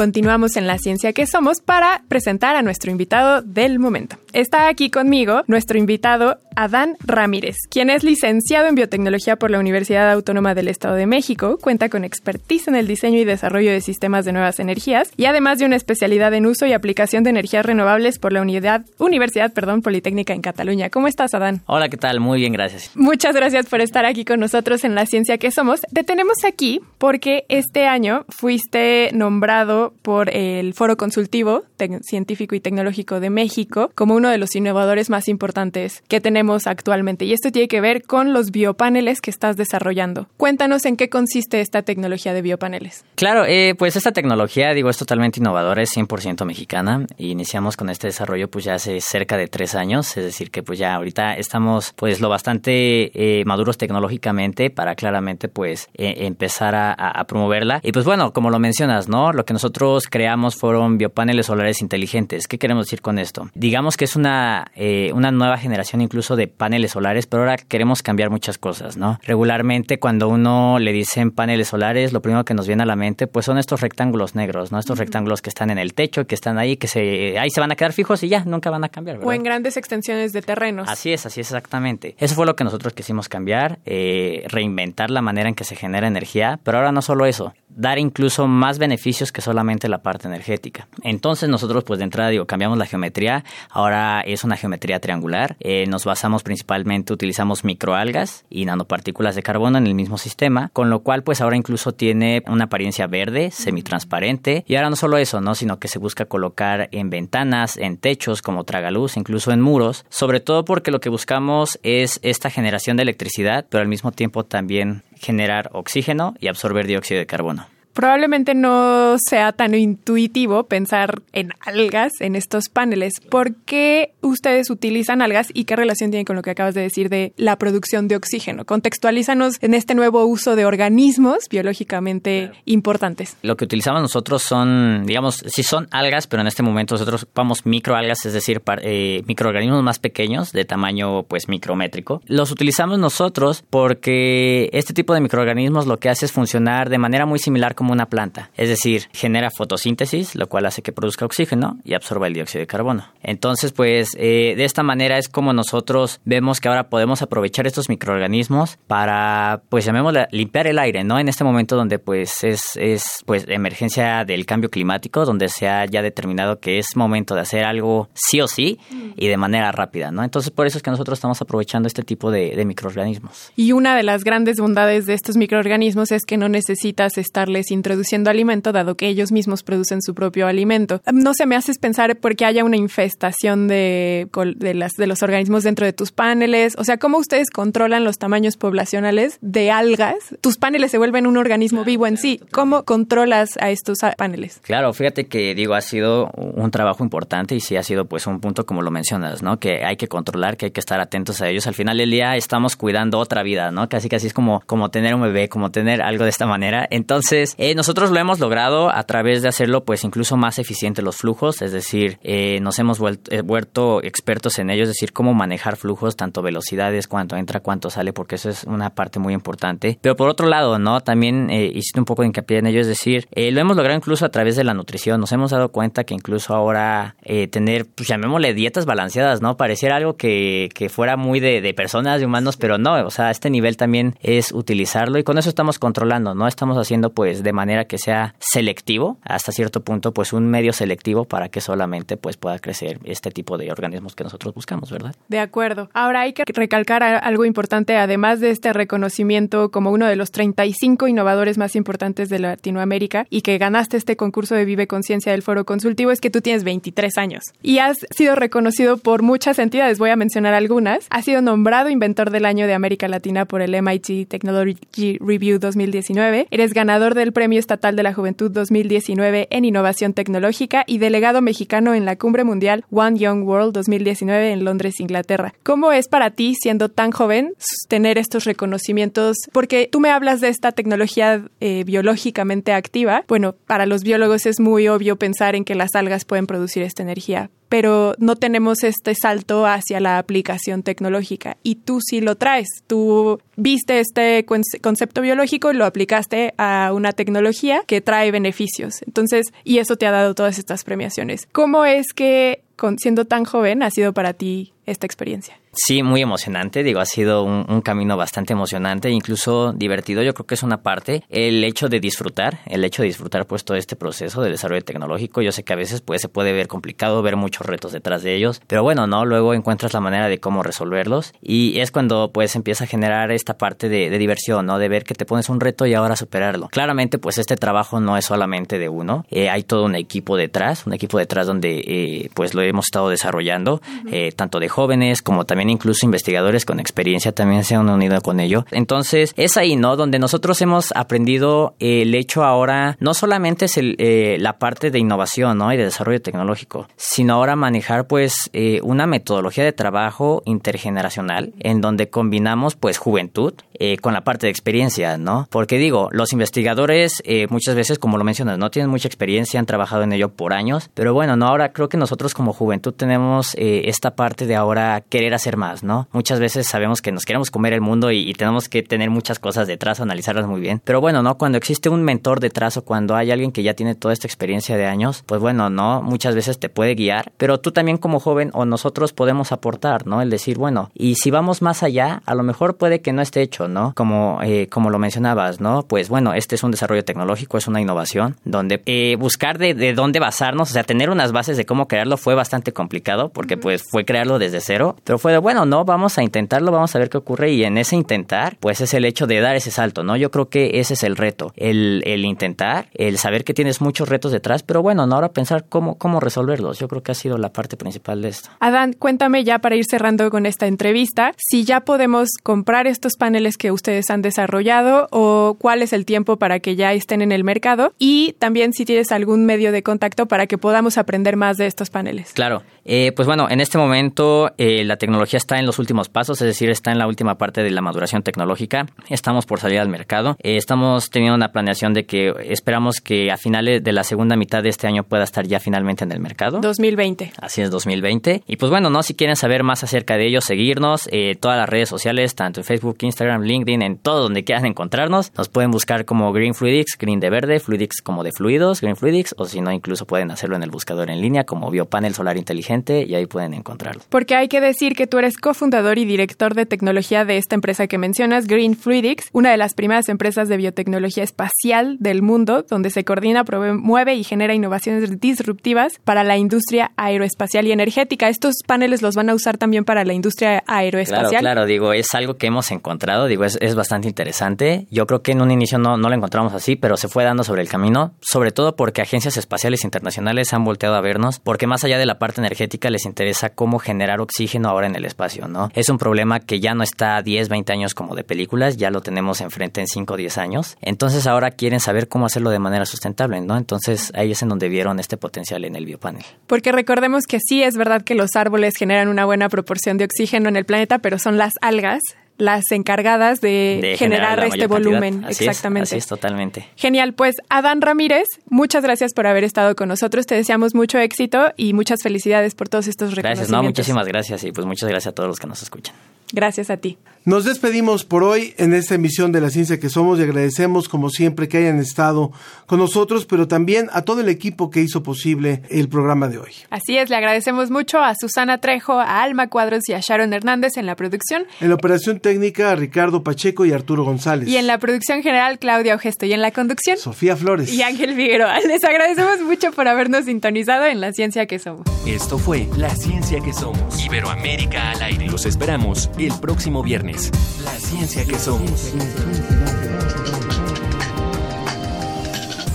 Continuamos en la ciencia que somos para presentar a nuestro invitado del momento. Está aquí conmigo nuestro invitado Adán Ramírez, quien es licenciado en biotecnología por la Universidad Autónoma del Estado de México, cuenta con expertise en el diseño y desarrollo de sistemas de nuevas energías y además de una especialidad en uso y aplicación de energías renovables por la Unidad, Universidad perdón, Politécnica en Cataluña. ¿Cómo estás, Adán? Hola, ¿qué tal? Muy bien, gracias. Muchas gracias por estar aquí con nosotros en la ciencia que somos. Te tenemos aquí porque este año fuiste nombrado por el Foro Consultivo Científico y Tecnológico de México como uno de los innovadores más importantes que tenemos actualmente. Y esto tiene que ver con los biopaneles que estás desarrollando. Cuéntanos en qué consiste esta tecnología de biopaneles. Claro, eh, pues esta tecnología, digo, es totalmente innovadora, es 100% mexicana. Iniciamos con este desarrollo pues ya hace cerca de tres años, es decir, que pues ya ahorita estamos pues lo bastante eh, maduros tecnológicamente para claramente pues eh, empezar a, a promoverla. Y pues bueno, como lo mencionas, ¿no? Lo que nosotros creamos fueron biopaneles solares inteligentes. ¿Qué queremos decir con esto? Digamos que es una, eh, una nueva generación incluso de paneles solares, pero ahora queremos cambiar muchas cosas, ¿no? Regularmente cuando uno le dicen paneles solares, lo primero que nos viene a la mente pues son estos rectángulos negros, ¿no? Estos rectángulos que están en el techo, que están ahí, que se, ahí se van a quedar fijos y ya, nunca van a cambiar, ¿verdad? O en grandes extensiones de terrenos. Así es, así es exactamente. Eso fue lo que nosotros quisimos cambiar, eh, reinventar la manera en que se genera energía, pero ahora no solo eso, dar incluso más beneficios que solamente la parte energética. Entonces nosotros pues de entrada digo, cambiamos la geometría, ahora es una geometría triangular, eh, nos basamos principalmente, utilizamos microalgas y nanopartículas de carbono en el mismo sistema, con lo cual pues ahora incluso tiene una apariencia verde, semitransparente, y ahora no solo eso, ¿no? sino que se busca colocar en ventanas, en techos como tragaluz, incluso en muros, sobre todo porque lo que buscamos es esta generación de electricidad, pero al mismo tiempo también generar oxígeno y absorber dióxido de carbono probablemente no sea tan intuitivo pensar en algas en estos paneles. ¿Por qué ustedes utilizan algas y qué relación tiene con lo que acabas de decir de la producción de oxígeno? Contextualízanos en este nuevo uso de organismos biológicamente importantes. Lo que utilizamos nosotros son, digamos, si son algas, pero en este momento nosotros ocupamos microalgas, es decir, eh, microorganismos más pequeños de tamaño pues micrométrico. Los utilizamos nosotros porque este tipo de microorganismos lo que hace es funcionar de manera muy similar como una planta, es decir, genera fotosíntesis, lo cual hace que produzca oxígeno y absorba el dióxido de carbono. Entonces, pues eh, de esta manera es como nosotros vemos que ahora podemos aprovechar estos microorganismos para, pues llamémosle, limpiar el aire, ¿no? En este momento donde pues es, es pues emergencia del cambio climático, donde se ha ya determinado que es momento de hacer algo sí o sí y de manera rápida, ¿no? Entonces, por eso es que nosotros estamos aprovechando este tipo de microorganismos. Y una de las grandes bondades de estos microorganismos es que no necesitas estarles introduciendo alimento, dado que ellos mismos producen su propio alimento. No se me haces pensar porque haya una infestación de, de los organismos dentro de tus paneles. O sea, ¿cómo ustedes controlan los tamaños poblacionales de algas? Tus paneles se vuelven un organismo vivo en sí. ¿Cómo controlas a estos paneles? Claro, fíjate que digo, ha sido un trabajo importante y sí ha sido pues un punto como lo mencionas, ¿no? Que hay que controlar, que hay que estar atentos a ellos. Al final del día estamos cuidando otra vida, ¿no? Casi casi es como, como tener un bebé, como tener algo de esta manera. Entonces, eh, nosotros lo hemos logrado a través de hacerlo pues incluso más eficiente los flujos, es decir, eh, nos hemos eh, vuelto, expertos en ello, es decir, cómo manejar flujos, tanto velocidades, cuánto entra, cuánto sale, porque eso es una parte muy importante. Pero por otro lado, ¿no? También hiciste un poco de hincapié en ello, es decir, lo hemos logrado incluso a través de la nutrición, nos hemos dado cuenta que incluso ahora tener, pues llamémosle dietas balanceadas, ¿no? Pareciera algo que, que fuera muy de, de personas, de humanos, pero no, o sea, este nivel también es utilizarlo y con eso estamos controlando, ¿no? Estamos haciendo pues de de manera que sea selectivo, hasta cierto punto, pues un medio selectivo para que solamente pues pueda crecer este tipo de organismos que nosotros buscamos, ¿verdad? De acuerdo. Ahora hay que recalcar algo importante, además de este reconocimiento como uno de los 35 innovadores más importantes de Latinoamérica y que ganaste este concurso de Vive Conciencia del Foro Consultivo, es que tú tienes 23 años y has sido reconocido por muchas entidades, voy a mencionar algunas. Has sido nombrado Inventor del Año de América Latina por el MIT Technology Review 2019. Eres ganador del Premio Estatal de la Juventud 2019 en Innovación Tecnológica y delegado mexicano en la Cumbre Mundial One Young World 2019 en Londres, Inglaterra. ¿Cómo es para ti, siendo tan joven, tener estos reconocimientos? Porque tú me hablas de esta tecnología eh, biológicamente activa. Bueno, para los biólogos es muy obvio pensar en que las algas pueden producir esta energía, pero no tenemos este salto hacia la aplicación tecnológica. Y tú sí lo traes. Tú viste este concepto biológico y lo aplicaste a una tecnología que trae beneficios. Entonces, y eso te ha dado todas estas premiaciones. ¿Cómo es que, siendo tan joven, ha sido para ti esta experiencia? Sí, muy emocionante, digo, ha sido un, camino bastante emocionante, incluso divertido, yo creo que es una parte, el hecho de disfrutar, el hecho de disfrutar pues todo este proceso de desarrollo tecnológico, yo sé que a veces pues se puede ver complicado, ver muchos retos detrás de ellos, pero bueno, ¿no? Luego encuentras la manera de cómo resolverlos y es cuando pues empieza a generar esta parte de, diversión, ¿no? De ver que te pones un reto y ahora superarlo. Claramente pues este trabajo no es solamente de uno, eh, hay todo un equipo detrás, un equipo detrás donde eh, pues lo hemos estado desarrollando, eh, tanto de jóvenes como también incluso investigadores con experiencia también se han unido con ello. Entonces, es ahí, ¿no? Donde nosotros hemos aprendido el hecho ahora, no solamente es eh, la parte de innovación, ¿no? Y de desarrollo tecnológico, sino ahora manejar, pues, eh, una metodología de trabajo intergeneracional en donde combinamos, pues, juventud eh, con la parte de experiencia, ¿no? Porque digo, los investigadores muchas veces, como lo mencionas, no tienen mucha experiencia, han trabajado en ello por años, pero bueno, no, ahora creo que nosotros como juventud tenemos esta parte de ahora querer hacer más, ¿no? Muchas veces sabemos que nos queremos comer el mundo y, tenemos que tener muchas cosas detrás, analizarlas muy bien. Pero bueno, ¿no? Cuando existe un mentor detrás o cuando hay alguien que ya tiene toda esta experiencia de años, pues bueno, ¿no? Muchas veces te puede guiar, pero tú también como joven o nosotros podemos aportar, ¿no? El decir, bueno, y si vamos más allá, a lo mejor puede que no esté hecho, ¿no? Como, eh, como lo mencionabas, ¿no? Pues bueno, este es un desarrollo tecnológico, es una innovación, donde eh, buscar de, de, dónde basarnos, o sea, tener unas bases de cómo crearlo fue bastante complicado, porque pues fue crearlo desde cero, pero fue de, bueno, no, vamos a intentarlo, vamos a ver qué ocurre y en ese intentar, pues es el hecho de dar ese salto, ¿no? Yo creo que ese es el reto, el, el intentar, el saber que tienes muchos retos detrás, pero bueno, no ahora pensar cómo, cómo resolverlos. Yo creo que ha sido la parte principal de esto. Adán, cuéntame ya para ir cerrando con esta entrevista, si ya podemos comprar estos paneles que ustedes han desarrollado o cuál es el tiempo para que ya estén en el mercado y también si tienes algún medio de contacto para que podamos aprender más de estos paneles. Claro, eh, pues bueno, en este momento eh, la tecnología está en los últimos pasos, es decir, está en la última parte de la maduración tecnológica. Estamos por salir al mercado. Eh, estamos teniendo una planeación de que esperamos que a finales de la segunda mitad de este año pueda estar ya finalmente en el mercado. 2020. Así es, 2020. Y pues bueno, no si quieren saber más acerca de ellos, seguirnos eh, todas las redes sociales, tanto en Facebook, Instagram, LinkedIn, en todo donde quieran encontrarnos. Nos pueden buscar como Green Fluidics, Green de verde, Fluidics como de fluidos, Green Fluidics, o si no, incluso pueden hacerlo en el buscador en línea como Biopanel Solar Inteligente y ahí pueden encontrarlo. Porque hay que decir que tú eres cofundador y director de tecnología de esta empresa que mencionas, Green Fluidics, una de las primeras empresas de biotecnología espacial del mundo, donde se coordina, promueve y genera innovaciones disruptivas para la industria aeroespacial y energética. Estos paneles los van a usar también para la industria aeroespacial. Claro, claro, digo, es algo que hemos encontrado, digo, es, es bastante interesante. Yo creo que en un inicio no, no lo encontramos así, pero se fue dando sobre el camino, sobre todo porque agencias espaciales internacionales han volteado a vernos, porque más allá de la parte energética les interesa cómo generar oxígeno ahora en el espacio, ¿no? Es un problema que ya no está a 10, 20 años como de películas, ya lo tenemos enfrente en 5 o 10 años. Entonces ahora quieren saber cómo hacerlo de manera sustentable, ¿no? Entonces ahí es en donde vieron este potencial en el biopanel. Porque recordemos que sí es verdad que los árboles generan una buena proporción de oxígeno en el planeta, pero son las algas las encargadas de, generar, este volumen. Exactamente. así es, totalmente. Genial. Pues Adán Ramírez, muchas gracias por haber estado con nosotros. Te deseamos mucho éxito y muchas felicidades por todos estos reconocimientos. Gracias, no, muchísimas gracias y pues muchas gracias a todos los que nos escuchan. Gracias a ti. Nos despedimos por hoy en esta emisión de La Ciencia que Somos y agradecemos como siempre que hayan estado con nosotros, pero también a todo el equipo que hizo posible el programa de hoy. Así es, le agradecemos mucho a Susana Trejo, a Alma Cuadros y a Sharon Hernández en la producción. En la operación técnica, a Ricardo Pacheco y Arturo González. Y en la producción general, Claudia Ogesto. Y en la conducción, Sofía Flores. Y Ángel Figueroa. Les agradecemos mucho por habernos sintonizado en La Ciencia que Somos. Esto fue La Ciencia que Somos. Iberoamérica al aire. Los esperamos el próximo viernes. La ciencia que somos.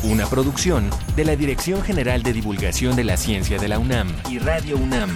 Una producción de la Dirección General de Divulgación de la Ciencia de la UNAM y Radio UNAM.